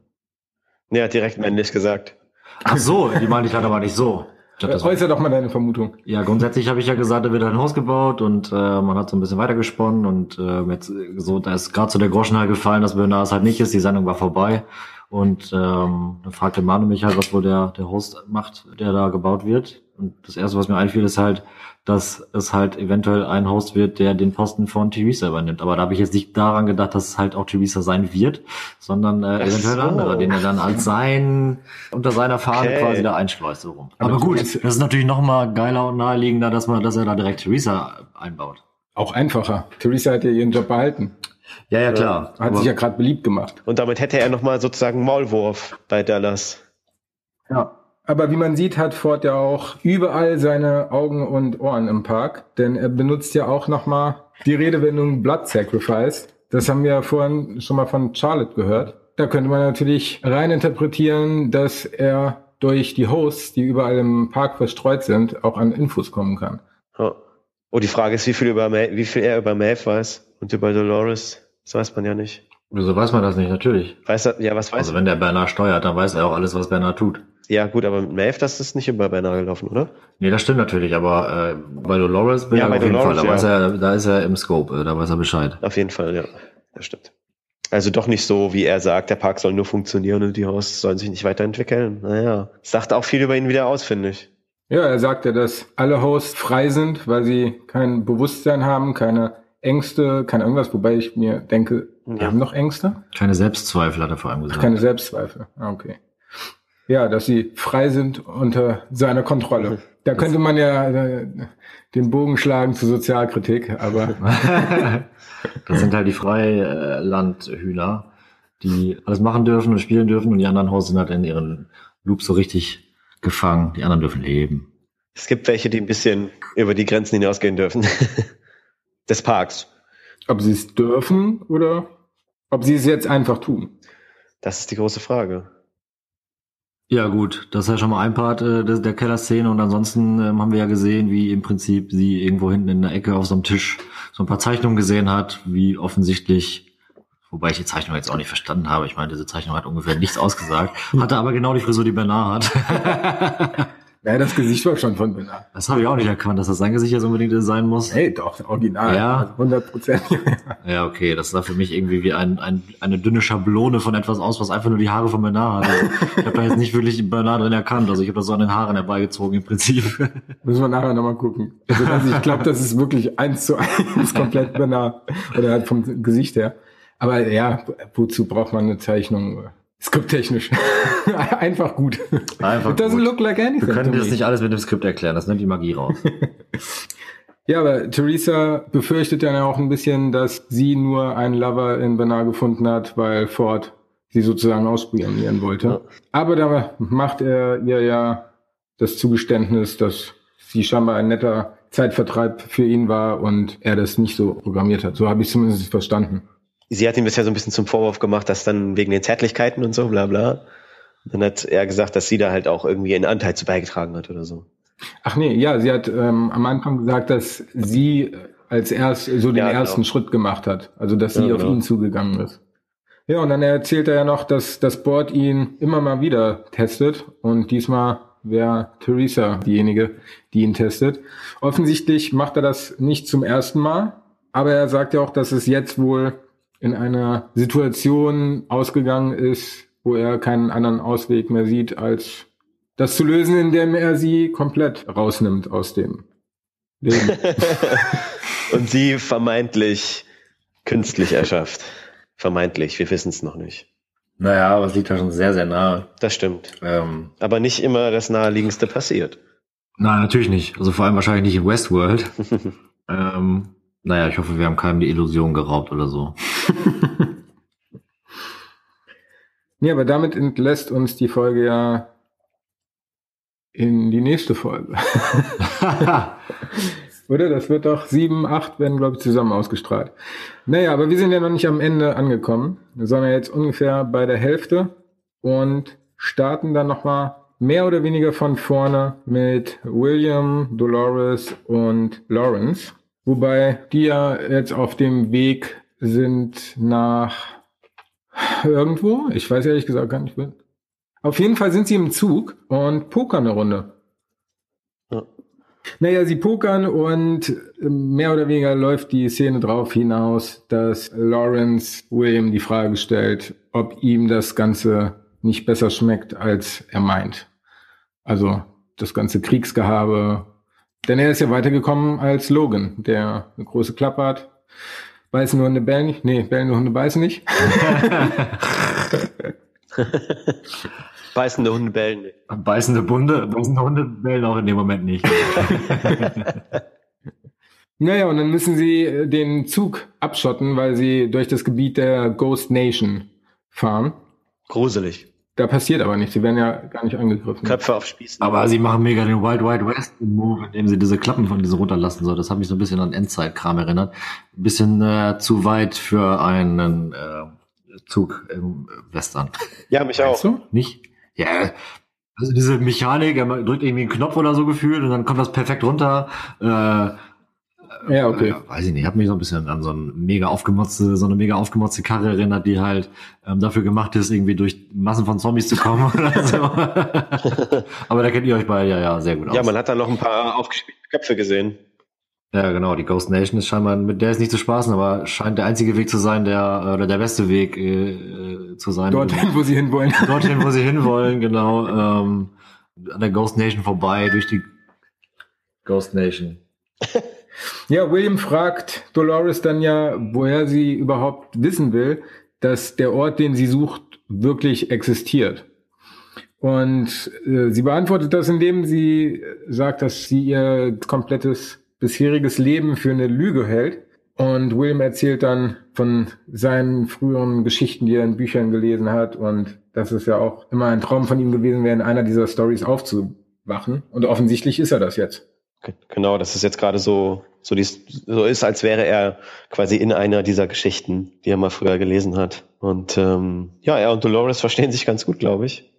Ja, direkt männlich gesagt. Ach so, die meinte ich halt aber nicht so. Das war- Äußer doch mal deine Vermutung. Ja, grundsätzlich habe ich ja gesagt, da wird ein Haus gebaut und äh, man hat so ein bisschen weitergesponnen und äh, jetzt äh, so, da ist gerade so der Groschen halt gefallen, dass Bernard es halt nicht ist, die Sendung war vorbei und ähm, dann fragte Manu mich halt, was wohl der, der Host macht, der da gebaut wird und das erste, was mir einfiel, ist halt, dass es halt eventuell ein Host wird, der den Posten von Theresa übernimmt, aber da habe ich jetzt nicht daran gedacht, dass es halt auch Theresa sein wird, sondern äh, eventuell so. ein anderer, den er dann als sein, unter seiner Fahne Okay. quasi da einschleust so rum. Aber gut, das ist natürlich noch mal geiler und naheliegender, dass man, dass er da direkt Theresa einbaut. Auch einfacher. Theresa hat ja ihren Job behalten. Ja, ja, klar. Hat Aber- sich ja gerade beliebt gemacht. Und damit hätte er nochmal sozusagen Maulwurf bei Dallas. Ja. Aber wie man sieht, hat Ford ja auch überall seine Augen und Ohren im Park, denn er benutzt ja auch nochmal die Redewendung Blood Sacrifice. Das haben wir ja vorhin schon mal von Charlotte gehört. Da könnte man natürlich rein interpretieren, dass er durch die Hosts, die überall im Park verstreut sind, auch an Infos kommen kann. Ja. Oh, die Frage ist, wie viel, über Ma wie viel er über Maeve weiß und über Dolores. Das weiß man ja nicht. Wieso weiß man das nicht? Natürlich. Weiß er, ja, was weiß Also wenn der Bernard steuert, dann weiß er auch alles, was Bernard tut. Ja, gut, aber mit Maeve, das ist nicht über Bernard gelaufen, oder? Nee, das stimmt natürlich, aber äh, bei Dolores bin Ja, ich bei auf jeden Dolores, Fall. Da, ja. weiß er, da ist er im Scope, äh, da weiß er Bescheid. Auf jeden Fall, ja. Das stimmt. Also doch nicht so, wie er sagt, der Park soll nur funktionieren und die Hosts sollen sich nicht weiterentwickeln. Naja, das sagt auch viel über ihn wieder aus, finde ich. Ja, er sagt ja, dass alle Hosts frei sind, weil sie kein Bewusstsein haben, keine Ängste, kein irgendwas, wobei ich mir denke, die Ja. haben noch Ängste? Keine Selbstzweifel hat er vor allem gesagt. Keine Selbstzweifel. Ah, okay. Ja, dass sie frei sind unter seiner Kontrolle. Da könnte man ja äh, den Bogen schlagen zur Sozialkritik, aber das sind halt die Freilandhühner, die alles machen dürfen und spielen dürfen und die anderen Hosts sind halt in ihren Loops so richtig gefangen. Die anderen dürfen leben. Es gibt welche, die ein bisschen über die Grenzen hinausgehen dürfen. Des Parks. ob sie es dürfen oder ob sie es jetzt einfach tun. Das ist die große Frage. Ja gut, das ist ja schon mal ein Part äh, der Kellerszene und ansonsten ähm, haben wir ja gesehen, wie im Prinzip sie irgendwo hinten in der Ecke auf so einem Tisch so ein paar Zeichnungen gesehen hat, wie offensichtlich, wobei ich die Zeichnung jetzt auch nicht verstanden habe, ich meine, diese Zeichnung hat ungefähr nichts ausgesagt, hatte aber genau die Frisur, die Bernard hat. Ja, das Gesicht war schon von Bernard. das habe ich auch nicht erkannt, dass das sein Gesicht jetzt unbedingt sein muss. Hey, doch, original. Ja. Also 100 Prozent. Ja, okay, das sah für mich irgendwie wie ein, ein, eine dünne Schablone von etwas aus, was einfach nur die Haare von Bernard hat. Also, ich habe da jetzt nicht wirklich Bernard drin erkannt, also ich habe das so an den Haaren herbeigezogen im Prinzip. Müssen wir nachher nochmal gucken. Also, also ich glaube, das ist wirklich eins zu eins komplett Bernard. Oder halt vom Gesicht her. Aber ja, wozu braucht man eine Zeichnung? Skripttechnisch. Einfach gut. Einfach It doesn't gut. look like anything. Wir können to das nicht alles mit dem Skript erklären, das nimmt die Magie raus. Ja, aber Theresa befürchtet dann auch ein bisschen, dass sie nur einen Lover in Bernard gefunden hat, weil Ford sie sozusagen ausspionieren wollte. Ja. Aber da macht er ihr ja das Zugeständnis, dass sie scheinbar ein netter Zeitvertreib für ihn war und er das nicht so programmiert hat. So habe ich zumindest verstanden. Sie hat ihm bisher so ein bisschen zum Vorwurf gemacht, dass dann wegen den Zärtlichkeiten und so, bla bla. Dann hat er gesagt, dass sie da halt auch irgendwie einen Anteil zu beigetragen hat oder so. Ach nee, ja, sie hat ähm, am Anfang gesagt, dass sie als erst so den Ja, genau. ersten Schritt gemacht hat. Also dass sie Ja, auf genau. ihn zugegangen ist. Ja, und dann erzählt er ja noch, dass das Board ihn immer mal wieder testet und diesmal wäre Theresa diejenige, die ihn testet. Offensichtlich macht er das nicht zum ersten Mal, aber er sagt ja auch, dass es jetzt wohl in einer Situation ausgegangen ist, wo er keinen anderen Ausweg mehr sieht, als das zu lösen, indem er sie komplett rausnimmt aus dem Leben. und sie vermeintlich künstlich erschafft. Vermeintlich, wir wissen es noch nicht. naja, aber es liegt da schon sehr, sehr nahe. Das stimmt. Ähm, Aber nicht immer das Naheliegendste passiert. Nein, natürlich nicht. Also vor allem wahrscheinlich nicht in Westworld. ähm, naja, ich hoffe, wir haben keinem die Illusion geraubt oder so. nee, aber damit entlässt uns die Folge ja in die nächste Folge. Oder? Das wird doch sieben, acht werden, glaube ich, zusammen ausgestrahlt. Naja, aber wir sind ja noch nicht am Ende angekommen, sondern jetzt ungefähr bei der Hälfte und starten dann nochmal mehr oder weniger von vorne mit William, Dolores und Lawrence. Wobei die ja jetzt auf dem Weg sind nach irgendwo. Ich weiß ehrlich gesagt gar nicht. Auf jeden Fall sind sie im Zug und pokern eine Runde. Ja. Naja, sie pokern und mehr oder weniger läuft die Szene drauf hinaus, dass Lawrence William die Frage stellt, ob ihm das Ganze nicht besser schmeckt, als er meint. Also das ganze Kriegsgehabe. Denn er ist ja weitergekommen als Logan, der eine große Klappe hat. Beißen Hunde bellen nicht? Nee, bellende Hunde beißen nicht. Beißende Hunde bellen nicht. Beißende Bunde, beißende Hunde bellen auch in dem Moment nicht. naja, und dann müssen sie den Zug abschotten, weil sie durch das Gebiet der Ghost Nation fahren. Gruselig. Da passiert aber nichts, sie werden ja gar nicht angegriffen. Köpfe auf Spießen. Aber sie machen mega den Wild Wild West Move, indem sie diese Klappen von diesen runterlassen soll. Das hat mich so ein bisschen an Endzeit-Kram erinnert. Ein bisschen äh, zu weit für einen äh, Zug im Western. Ja, mich auch. Du? Nicht? Ja, also diese Mechanik, er drückt irgendwie einen Knopf oder so gefühlt und dann kommt das perfekt runter. Äh, ja, okay. Äh, weiß ich nicht, hat mich so ein bisschen an so eine mega aufgemotzte, so eine mega aufgemotzte Karre erinnert, die halt ähm, dafür gemacht ist, irgendwie durch Massen von Zombies zu kommen oder so. Aber da kennt ihr euch beide ja, ja sehr gut aus. Ja, man hat da noch ein paar aufgespielte Köpfe gesehen. Ja, genau. Die Ghost Nation ist scheinbar, mit der ist nicht zu spaßen, aber scheint der einzige Weg zu sein, der, oder der beste Weg äh, äh zu sein. Dorthin, wo sie hinwollen. Dorthin, wo sie hinwollen, genau. Ähm, an der Ghost Nation vorbei, durch die Ghost Nation. Ja, William fragt Dolores dann ja, woher sie überhaupt wissen will, dass der Ort, den sie sucht, wirklich existiert. Und äh, sie beantwortet das, indem sie sagt, dass sie ihr komplettes bisheriges Leben für eine Lüge hält. Und William erzählt dann von seinen früheren Geschichten, die er in Büchern gelesen hat. Und das ist ja auch immer ein Traum von ihm gewesen wäre, in einer dieser Stories aufzuwachen. Und offensichtlich ist er das jetzt. Genau, das ist jetzt gerade so, so, dies, so ist, als wäre er quasi in einer dieser Geschichten, die er mal früher gelesen hat. Und ähm, ja, er und Dolores verstehen sich ganz gut, glaube ich.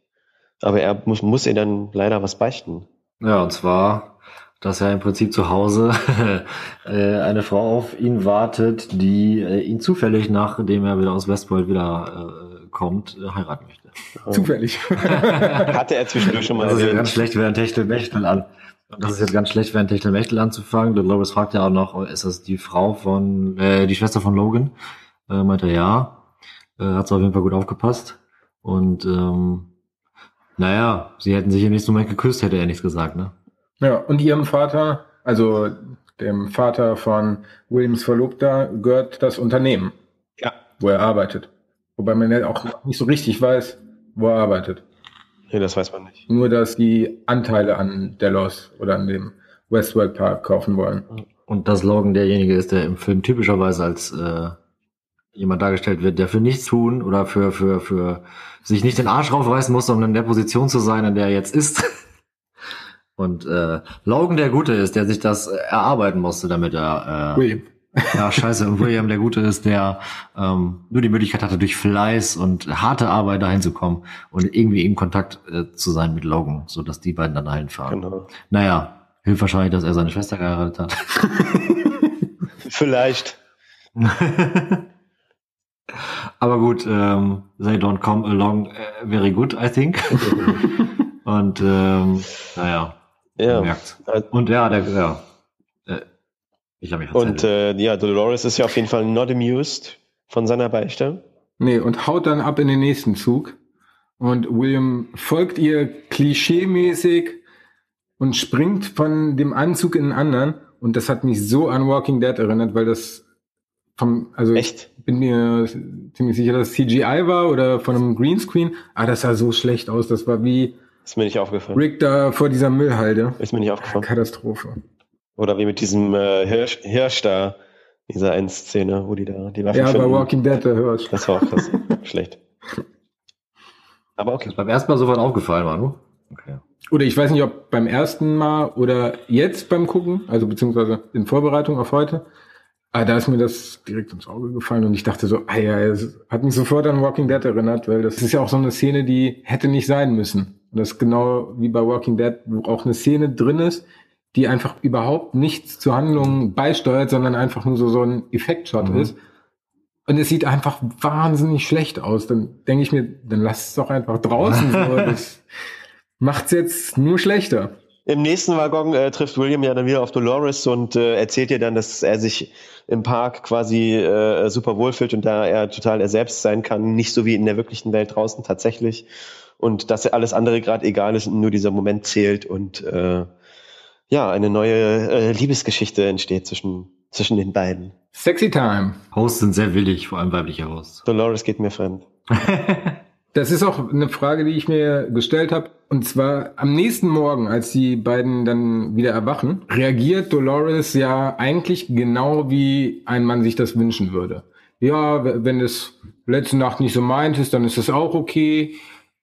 Aber er muss, muss ihr dann leider was beichten. Ja, und zwar, dass er im Prinzip zu Hause äh, eine Frau auf ihn wartet, die äh, ihn zufällig, nachdem er wieder aus Westworld wieder äh, kommt, äh, heiraten möchte. Zufällig. Hatte er zwischendurch schon mal. Das ist ja ganz schlecht während Techtelmechtel an. Das ist jetzt ganz schlecht, während Techtelmechtel anzufangen. Dolores fragt ja auch noch, ist das die Frau von, äh, die Schwester von Logan? Äh, meinte ja. Äh, hat auf jeden Fall gut aufgepasst. Und ähm, naja, sie hätten sich im nächsten Moment geküsst, hätte er nichts gesagt, ne? Ja, und ihrem Vater, also dem Vater von Williams Verlobter, gehört das Unternehmen. Ja. Wo er arbeitet. Wobei man ja auch nicht so richtig weiß, wo er arbeitet. Nee, das weiß man nicht. Nur, dass die Anteile an Delos oder an dem Westworld Park kaufen wollen. Und dass Logan derjenige ist, der im Film typischerweise als äh, jemand dargestellt wird, der für nichts tun oder für, für, für sich nicht den Arsch raufreißen muss, um in der Position zu sein, in der er jetzt ist. Und äh, Logan der Gute ist, der sich das erarbeiten musste, damit er äh, William. Ja, scheiße. Und William der Gute ist, der ähm, nur die Möglichkeit hatte, durch Fleiß und harte Arbeit dahin zu kommen und irgendwie in Kontakt äh, zu sein mit Logan, so dass die beiden dann dahin fahren. Genau. Naja, hilft wahrscheinlich, dass er seine Schwester geheiratet hat. Vielleicht. Aber gut, ähm, they don't come along uh, very good, I think. und ähm, naja, ja. merkt. Und ja, der, ja, ich habe mich Und äh, ja, Dolores ist ja auf jeden Fall not amused von seiner Beichte. Nee, und haut dann ab in den nächsten Zug. Und William folgt ihr klischeemäßig und springt von dem Anzug in den anderen. Und das hat mich so an Walking Dead erinnert, weil das vom, also Echt? ich bin mir ziemlich sicher, dass es CGI war oder von einem Greenscreen. Ah, das sah so schlecht aus. Das war wie Ist mir nicht aufgefallen. Rick da vor dieser Müllhalde. Ist mir nicht aufgefallen. Katastrophe. Oder wie mit diesem äh, Hirsch, Hirsch da, dieser einen Szene, wo die da die Waffen Ja, bei finden. Walking Dead, da hörst Das war auch krass. Schlecht. Aber okay. Ist beim ersten Mal sofort aufgefallen, Manu? Okay. Oder ich weiß nicht, ob beim ersten Mal oder jetzt beim Gucken, also beziehungsweise in Vorbereitung auf heute. Aber da ist mir das direkt ins Auge gefallen und ich dachte so, ah ja, es hat mich sofort an Walking Dead erinnert, weil das ist ja auch so eine Szene, die hätte nicht sein müssen. Und das ist genau wie bei Walking Dead, wo auch eine Szene drin ist, die einfach überhaupt nichts zur Handlung beisteuert, sondern einfach nur so, so ein Effektshot Mhm. ist. Und es sieht einfach wahnsinnig schlecht aus. Dann denke ich mir, dann lass es doch einfach draußen. So. Das macht's jetzt nur schlechter. Im nächsten Waggon äh, trifft William ja dann wieder auf Dolores und äh, erzählt ihr dann, dass er sich im Park quasi äh, super wohlfühlt und da er total er selbst sein kann, nicht so wie in der wirklichen Welt draußen tatsächlich. Und dass er alles andere gerade egal ist und nur dieser Moment zählt und äh, ja, eine neue äh, Liebesgeschichte entsteht zwischen, zwischen den beiden. Sexy Time. Hosts sind sehr willig, vor allem weibliche Hosts. Dolores geht mir fremd. Das ist auch eine Frage, die ich mir gestellt habe. Und zwar am nächsten Morgen, als die beiden dann wieder erwachen, reagiert Dolores ja eigentlich genau wie ein Mann sich das wünschen würde. Ja, wenn es letzte Nacht nicht so meintest, dann ist das auch okay.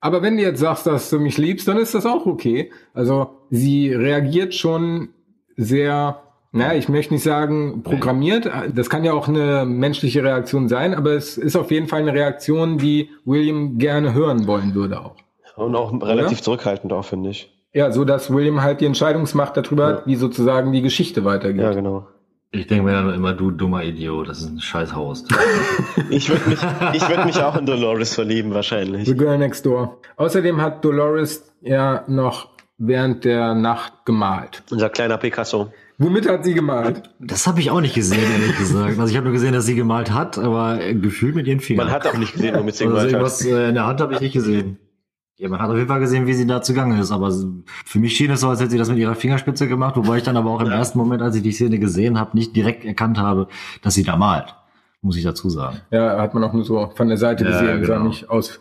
Aber wenn du jetzt sagst, dass du mich liebst, dann ist das auch okay. Also sie reagiert schon sehr, naja, ich möchte nicht sagen programmiert. Das kann ja auch eine menschliche Reaktion sein, aber es ist auf jeden Fall eine Reaktion, die William gerne hören wollen würde auch. Und auch relativ zurückhaltend auch, finde ich. Ja, so dass William halt die Entscheidungsmacht darüber hat, wie sozusagen die Geschichte weitergeht. Ja, genau. Ich denke mir dann immer, du dummer Idiot, das ist ein scheiß Host. Ich würde mich, ich würd mich auch in Dolores verlieben, wahrscheinlich. The Girl Next Door. Außerdem hat Dolores ja noch während der Nacht gemalt. Unser kleiner Picasso. Womit hat sie gemalt? Das habe ich auch nicht gesehen, ehrlich gesagt. Also ich habe nur gesehen, dass sie gemalt hat, aber gefühlt mit ihren Fingern. Man hat auch nicht gesehen, womit sie also gemalt hat. irgendwas äh, in der Hand habe ich nicht gesehen. Ja, man hat auf jeden Fall gesehen, wie sie da zugange ist, aber für mich schien es so, als hätte sie das mit ihrer Fingerspitze gemacht, wobei ich dann aber auch im Ja. ersten Moment, als ich die Szene gesehen habe, nicht direkt erkannt habe, dass sie da malt. Muss ich dazu sagen. Ja, hat man auch nur so von der Seite Ja, gesehen, sah genau. nicht aus.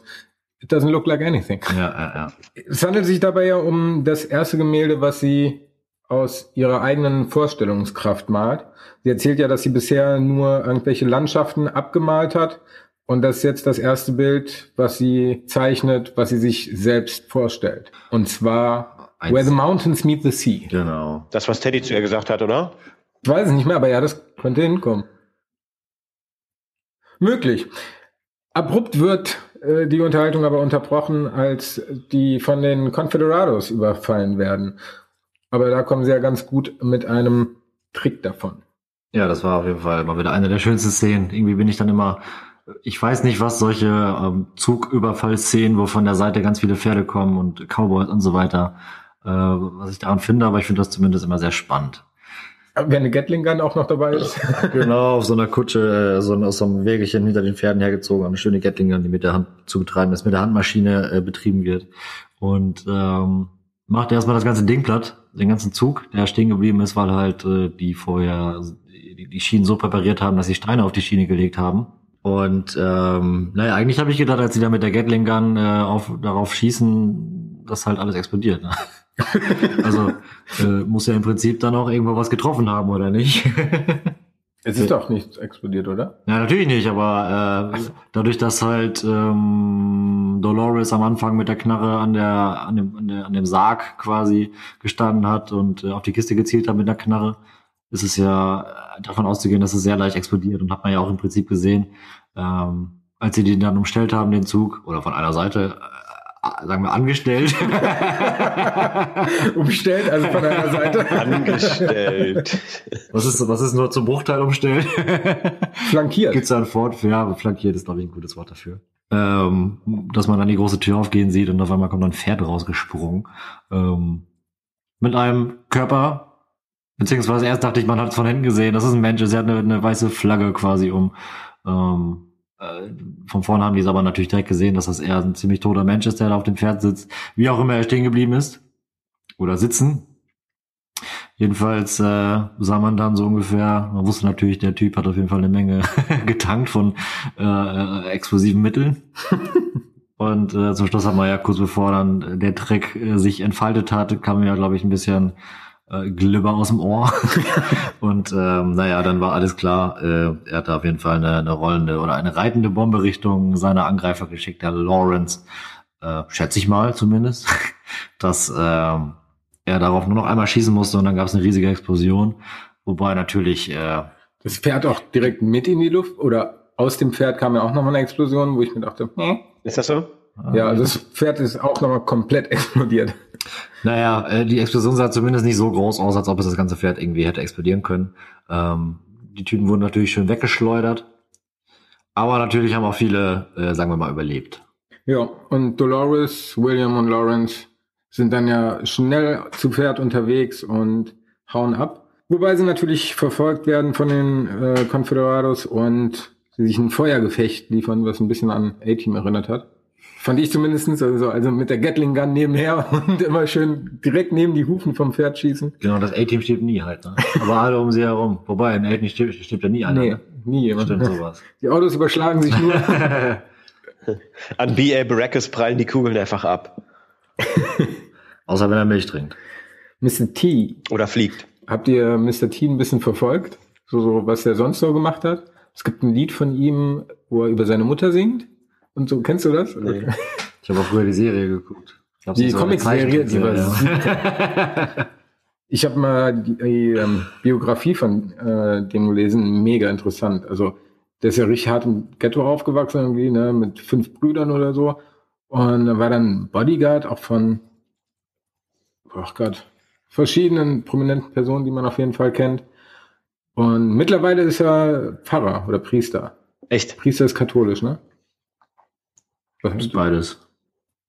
It doesn't look like anything. Ja, ja, ja. Es handelt sich dabei ja um das erste Gemälde, was sie aus ihrer eigenen Vorstellungskraft malt. Sie erzählt ja, dass sie bisher nur irgendwelche Landschaften abgemalt hat und das ist jetzt das erste Bild, was sie zeichnet, was sie sich selbst vorstellt. Und zwar Eins. Where the Mountains Meet the Sea. Genau. Das, was Teddy zu ihr gesagt hat, oder? Ich weiß es nicht mehr, aber ja, das könnte hinkommen. Möglich. Abrupt wird äh, die Unterhaltung aber unterbrochen, als die von den Confederados überfallen werden. Aber da kommen sie ja ganz gut mit einem Trick davon. Ja, das war auf jeden Fall mal wieder eine der schönsten Szenen. Irgendwie bin ich dann immer, ich weiß nicht, was solche ähm, Zugüberfallszenen, wo von der Seite ganz viele Pferde kommen und Cowboys und so weiter, äh, was ich daran finde, aber ich finde das zumindest immer sehr spannend. Wenn eine Gatling Gun auch noch dabei ist. Genau, auf so einer Kutsche, äh, so aus so einem Wägelchen hinter den Pferden hergezogen, eine schöne Gatling Gun, die mit der Hand zu betreiben ist, mit der Handmaschine äh, betrieben wird. Und ähm, macht erstmal das ganze Ding platt, den ganzen Zug, der stehen geblieben ist, weil halt äh, die vorher die Schienen so präpariert haben, dass sie Steine auf die Schiene gelegt haben. Und ähm, naja, eigentlich habe ich gedacht, als sie da mit der Gatling Gun äh, auf, darauf schießen, dass halt alles explodiert. Ne? also äh, muss ja im Prinzip dann auch irgendwo was getroffen haben, oder nicht? Es ist doch nicht explodiert, oder? Ja, natürlich nicht, aber äh, dadurch, dass halt ähm, Dolores am Anfang mit der Knarre an der an dem an, der, an dem Sarg quasi gestanden hat und äh, auf die Kiste gezielt hat mit der Knarre, ist es ja äh, davon auszugehen, dass es sehr leicht explodiert und hat man ja auch im Prinzip gesehen, ähm, als sie den dann umstellt haben, den Zug oder von einer Seite äh, sagen wir angestellt. Umstellt, also von einer Seite. Angestellt. was ist was ist nur zum Bruchteil umstellt? Flankiert. Gibt's da ein für? Ja, flankiert ist, glaube ich, ein gutes Wort dafür. Ähm, dass man dann die große Tür aufgehen sieht und auf einmal kommt dann ein Pferd rausgesprungen. Ähm, mit einem Körper, beziehungsweise erst dachte ich, man hat es von hinten gesehen, das ist ein Mensch, sie hat eine, eine weiße Flagge quasi um. Ähm, äh, von vorne haben die es aber natürlich direkt gesehen, dass das eher ein ziemlich toter Mensch ist, der da auf dem Pferd sitzt, wie auch immer er stehen geblieben ist. Oder sitzen. Jedenfalls äh, sah man dann so ungefähr, man wusste natürlich, der Typ hat auf jeden Fall eine Menge getankt von äh, äh, explosiven Mitteln. Und äh, zum Schluss haben wir ja kurz bevor dann der Trick äh, sich entfaltet hat, kam ja, glaube ich, ein bisschen äh, Glibber aus dem Ohr. und ähm, naja, dann war alles klar. Äh, er hat da auf jeden Fall eine, eine rollende oder eine reitende Bombe Richtung seiner Angreifer geschickt, der Lawrence. Äh, schätze ich mal zumindest, dass äh, er darauf nur noch einmal schießen musste und dann gab es eine riesige Explosion. Wobei natürlich äh, Das Pferd auch direkt mit in die Luft oder aus dem Pferd kam ja auch nochmal eine Explosion, wo ich mir dachte, hm. Ist das so? Ja, also das Pferd ist auch nochmal komplett explodiert. Naja, äh, die Explosion sah zumindest nicht so groß aus, als ob es das ganze Pferd irgendwie hätte explodieren können. Ähm, die Tüten wurden natürlich schön weggeschleudert. Aber natürlich haben auch viele, äh, sagen wir mal, überlebt. Ja, und Dolores, William und Lawrence sind dann ja schnell zu Pferd unterwegs und hauen ab. Wobei sie natürlich verfolgt werden von den äh, Confederados und sie sich ein Feuergefecht liefern, was ein bisschen an A-Team erinnert hat. Fand ich zumindestens also, also mit der Gatling Gun nebenher und immer schön direkt neben die Hufen vom Pferd schießen. Genau, das A-Team stirbt nie halt. Ne? Aber alle um sie herum. Wobei, im A-Team stirbt, stirbt ja nie einer. nee, Ne? nie jemand. Stimmt sowas. Die Autos überschlagen sich nur. An B.A. Baracus prallen die Kugeln einfach ab. Außer wenn er Milch trinkt. Mr. T, Oder fliegt. habt ihr Mr. T ein bisschen verfolgt? So, so, was er sonst so gemacht hat? Es gibt ein Lied von ihm, wo er über seine Mutter singt. Und so, kennst du das? Nee. Ich habe auch früher die Serie geguckt. Glaub, Die so Comicserie, die war Zeichentrickserie. Ich habe mal die, die ähm, Biografie von äh, dem gelesen, mega interessant. Also der ist ja richtig hart im Ghetto aufgewachsen irgendwie, ne, mit fünf Brüdern oder so. Und er war dann Bodyguard auch von, ach Gott, verschiedenen prominenten Personen, die man auf jeden Fall kennt. Und mittlerweile ist er Pfarrer oder Priester. Echt? Priester ist katholisch, ne? Was ist beides.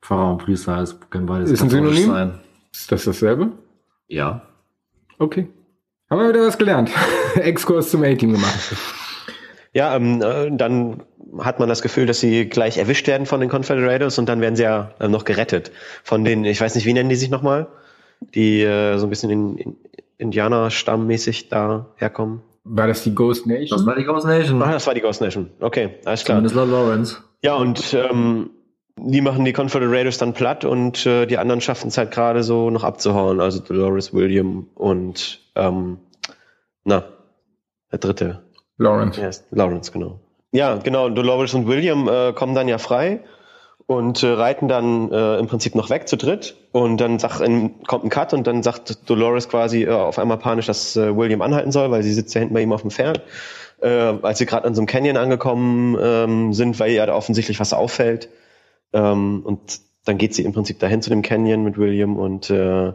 Pfarrer und Priester es können beides Ist ein Synonym? sein. Ist das dasselbe? Ja. Okay. Haben wir wieder was gelernt. Exkurs zum A-Team gemacht. Ja, ähm, äh, dann hat man das Gefühl, dass sie gleich erwischt werden von den Confederados und dann werden sie ja äh, noch gerettet. Von den, ich weiß nicht, wie nennen die sich nochmal? Die äh, so ein bisschen in, in Indianerstammmäßig da herkommen. War das die Ghost Nation? Das war die Ghost Nation. Ah, das war die Ghost Nation. Okay, alles klar. Zumindest laut Lawrence. Ja, und ähm, die machen die Confederados dann platt und äh, die anderen schaffen es halt gerade so noch abzuhauen. Also Dolores William und ähm, na, der dritte. Lawrence. Ja, ist Lawrence, genau. Ja, genau. Dolores und William äh, kommen dann ja frei und äh, reiten dann äh, im Prinzip noch weg zu dritt. Und dann sagt, ein, kommt ein Cut und dann sagt Dolores quasi äh, auf einmal panisch, dass äh, William anhalten soll, weil sie sitzt ja hinten bei ihm auf dem Pferd. Äh, als sie gerade an so einem Canyon angekommen ähm, sind, weil ihr da offensichtlich was auffällt. Ähm, und dann geht sie im Prinzip dahin zu dem Canyon mit William und äh,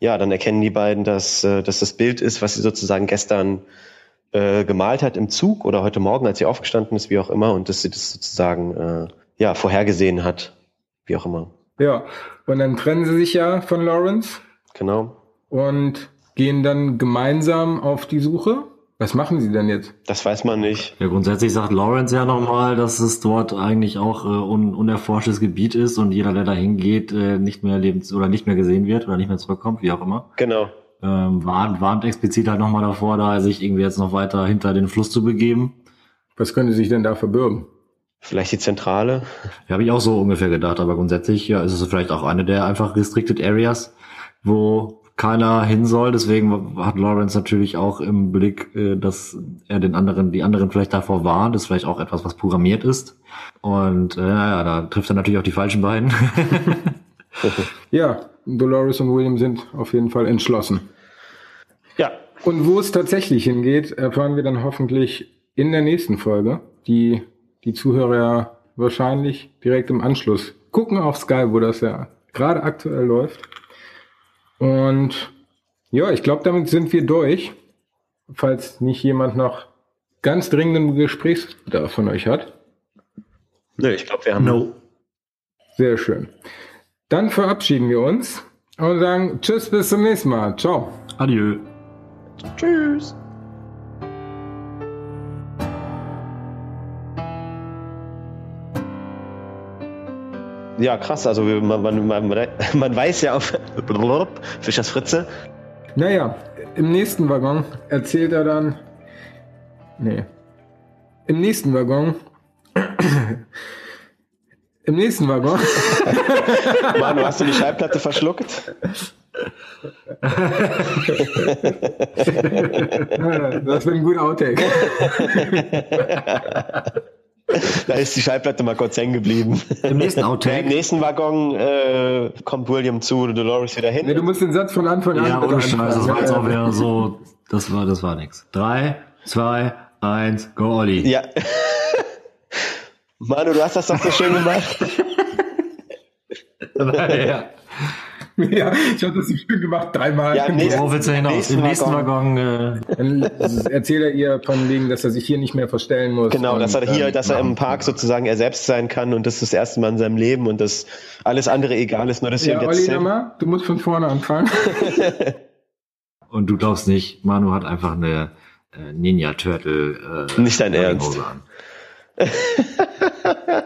ja, dann erkennen die beiden, dass, äh, dass das Bild ist, was sie sozusagen gestern äh, gemalt hat im Zug oder heute Morgen, als sie aufgestanden ist, wie auch immer, und dass sie das sozusagen äh, ja vorhergesehen hat, wie auch immer. Ja, und dann trennen sie sich ja von Lawrence Genau. und gehen dann gemeinsam auf die Suche. Was machen sie denn jetzt? Das weiß man nicht. Ja, grundsätzlich sagt Lawrence ja nochmal, dass es dort eigentlich auch äh, un unerforschtes Gebiet ist und jeder, der da hingeht, äh, nicht mehr lebens oder nicht mehr gesehen wird oder nicht mehr zurückkommt, wie auch immer. Genau. Ähm, warnt, warnt explizit halt nochmal davor, da sich irgendwie jetzt noch weiter hinter den Fluss zu begeben. Was könnte sich denn da verbirgen? Vielleicht die Zentrale. Ja, habe ich auch so ungefähr gedacht, aber grundsätzlich ja, ist es vielleicht auch eine der einfach restricted areas, wo keiner hin soll. Deswegen hat Lawrence natürlich auch im Blick, äh, dass er den anderen, die anderen vielleicht davor warnt. Das ist vielleicht auch etwas, was programmiert ist. Und äh, ja, da trifft er natürlich auch die falschen beiden. Ja, Dolores und William sind auf jeden Fall entschlossen. Ja, Und wo es tatsächlich hingeht, erfahren wir dann hoffentlich in der nächsten Folge, die die Zuhörer ja wahrscheinlich direkt im Anschluss gucken auf Sky, wo das ja gerade aktuell läuft. Und ja, ich glaube, damit sind wir durch. Falls nicht jemand noch ganz dringenden Gesprächsbedarf von euch hat. nö, ich glaube, wir haben. Sehr schön. Dann verabschieden wir uns und sagen Tschüss, bis zum nächsten Mal. Ciao. Adieu. Tschüss. Ja, krass. Also man, man, man, man weiß ja auf Fischers Fritze. Naja, im nächsten Waggon erzählt er dann. Nee. Im nächsten Waggon Im nächsten Waggon. Manu, hast du die Schallplatte verschluckt? das wird ein guter Outtake. Da ist die Schallplatte mal kurz hängen geblieben. Im nächsten Ja, Im Outtake. nächsten Waggon äh, kommt William zu Dolores wieder hin. Nee, du musst den Satz von Anfang an Ja, ohne Scheiß, das war jetzt auch wieder so, das war, das war nix. Drei, zwei, eins, go Olli. Ja. Manu, du hast das doch so schön gemacht. ja. ja, ich habe das schön gemacht, dreimal. Ja, im nächsten- Worauf willst du hinaus? Im nächsten Waggon. Waggon, äh, Dann erzählt er ihr von wegen, dass er sich hier nicht mehr verstellen muss. Genau, dass er Und, hier, ähm, dass er im Park sozusagen er selbst sein kann und das ist das erste Mal in seinem Leben und dass alles andere egal ist, nur dass Ja, Olli, jetzt nochmal, du musst von vorne anfangen. und du glaubst nicht, Manu hat einfach eine äh, Ninja Turtle äh, Nicht dein Ernst. an.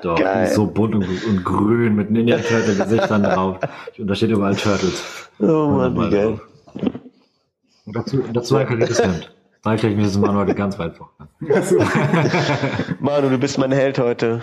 Doch, Geil. die ist so bunt und, und grün mit Ninja Turtle Gesichtern drauf. Und da steht überall Turtles. Oh Mann, wie geil. Und dazu, dazu ein kariertes Hemd. Zeitlich ist Manu heute ganz weit vorne. Also, Manu, du bist mein Held heute.